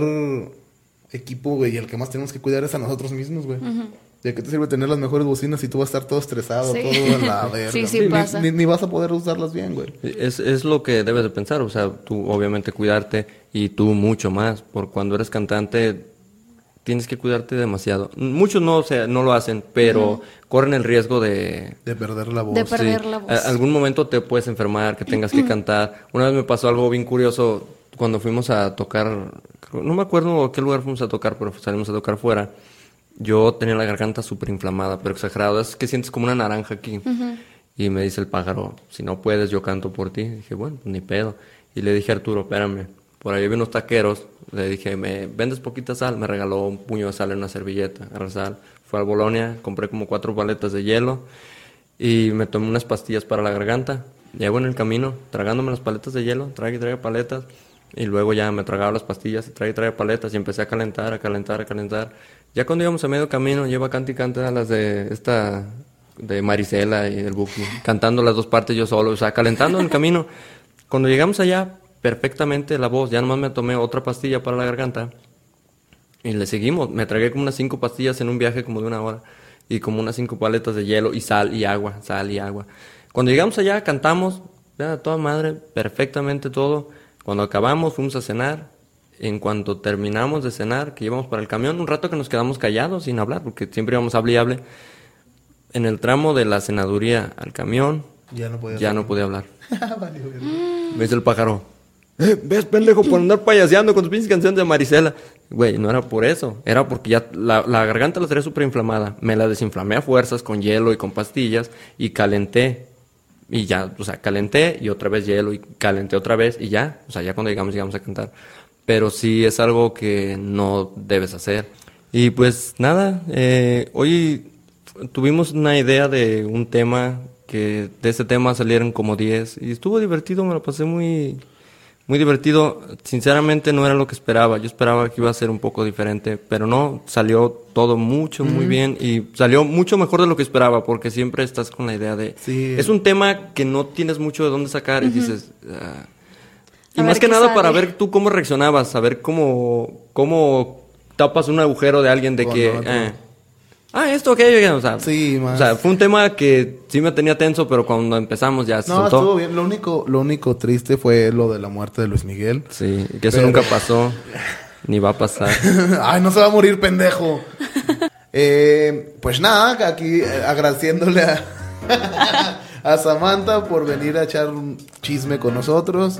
equipo, güey, y el que más tenemos que cuidar es a nosotros mismos, güey. ¿De qué te sirve tener las mejores bocinas si tú vas a estar todo estresado, Sí. todo a la verga? Sí, sí Ni- pasa. Ni, ni vas a poder usarlas bien, güey. Es, es lo que debes de pensar, o sea, tú obviamente cuidarte y tú mucho más, por cuando eres cantante tienes que cuidarte demasiado. Muchos no, o sea, no lo hacen, pero corren el riesgo de... De perder la voz. De perder sí, la voz. a- algún momento te puedes enfermar, que tengas que cantar. Una vez me pasó algo bien curioso cuando fuimos a tocar, no me acuerdo a qué lugar fuimos a tocar, pero salimos a tocar fuera. Yo tenía la garganta súper inflamada, pero exagerado. Es que sientes como una naranja aquí. Y me dice el pájaro, si no puedes, yo canto por ti. dije, bueno, pues ni pedo. Y le dije a Arturo, espérame. Por ahí vi unos taqueros. Le dije, ¿me vendes poquita sal? Me regaló un puño de sal en una servilleta. Agarré sal. Fue a Bolonia, compré como cuatro paletas de hielo. Y me tomé unas pastillas para la garganta. Llevo en el camino, tragándome las paletas de hielo, trague y trague paletas. Y luego ya me tragaba las pastillas trague y trague paletas. Y empecé a calentar, a calentar, a calentar. Ya cuando íbamos a medio camino, lleva cante y cante a las de esta, de Marisela y del Buki, cantando las dos partes yo solo, o sea, calentando en el camino. Cuando llegamos allá, perfectamente la voz, ya nomás me tomé otra pastilla para la garganta. Y le seguimos. Me tragué como unas cinco pastillas en un viaje como de una hora. Y como unas cinco paletas de hielo y sal y agua, sal y agua. Cuando llegamos allá, cantamos, ya, toda madre, perfectamente todo. Cuando acabamos, fuimos a cenar. En cuanto terminamos de cenar, que íbamos para el camión, un rato que nos quedamos callados sin hablar, porque siempre íbamos hable y hable. En el tramo de la cenaduría al camión, Ya no podía ya no podía hablar. Verga. Me dice el pájaro. "Eh, ¿Ves, pendejo, por andar payaseando con tus pinches canciones de Marisela? Güey, no era por eso. Era porque ya la, la garganta la tenía súper inflamada. Me la desinflamé a fuerzas con hielo y con pastillas y calenté. Y ya, o sea, calenté y otra vez hielo y calenté otra vez y ya. O sea, ya cuando llegamos, llegamos a cantar. Pero sí es algo que no debes hacer. Y pues nada, eh, hoy tuvimos una idea de un tema que de ese tema salieron como 10 y estuvo divertido, me lo pasé muy muy divertido. Sinceramente no era lo que esperaba. Yo esperaba que iba a ser un poco diferente, pero no, salió todo mucho muy bien y salió mucho mejor de lo que esperaba porque siempre estás con la idea de Sí. es un tema que no tienes mucho de dónde sacar y dices, "Ah, Y A más que nada para ver tú cómo reaccionabas, saber cómo, cómo tapas un agujero de alguien de que... eh, ah, esto, ok, o sea, Sí, más. o sea, fue un tema que sí me tenía tenso, pero cuando empezamos ya se No, soltó. estuvo bien. Lo único, lo único triste fue lo de la muerte de Luis Miguel. Sí, que eso Pero- nunca pasó, ni va a pasar. Ay, no se va a morir, pendejo. Eh, pues nada, aquí eh, agradeciéndole a, a Samantha por venir a echar un chisme con nosotros.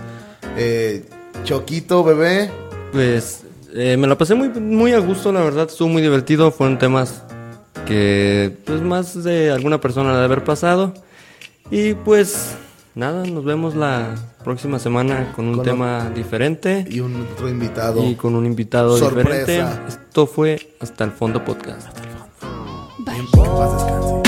Eh, Choquito, bebé. Pues eh, me la pasé muy, muy a gusto, la verdad, estuvo muy divertido, fueron temas que pues más de alguna persona de haber pasado. Y pues nada, nos vemos la próxima semana con un Con tema diferente Y un otro invitado. y con un invitado Sorpresa. diferente. Esto fue Hasta el Fondo Podcast. Que en paz descanse.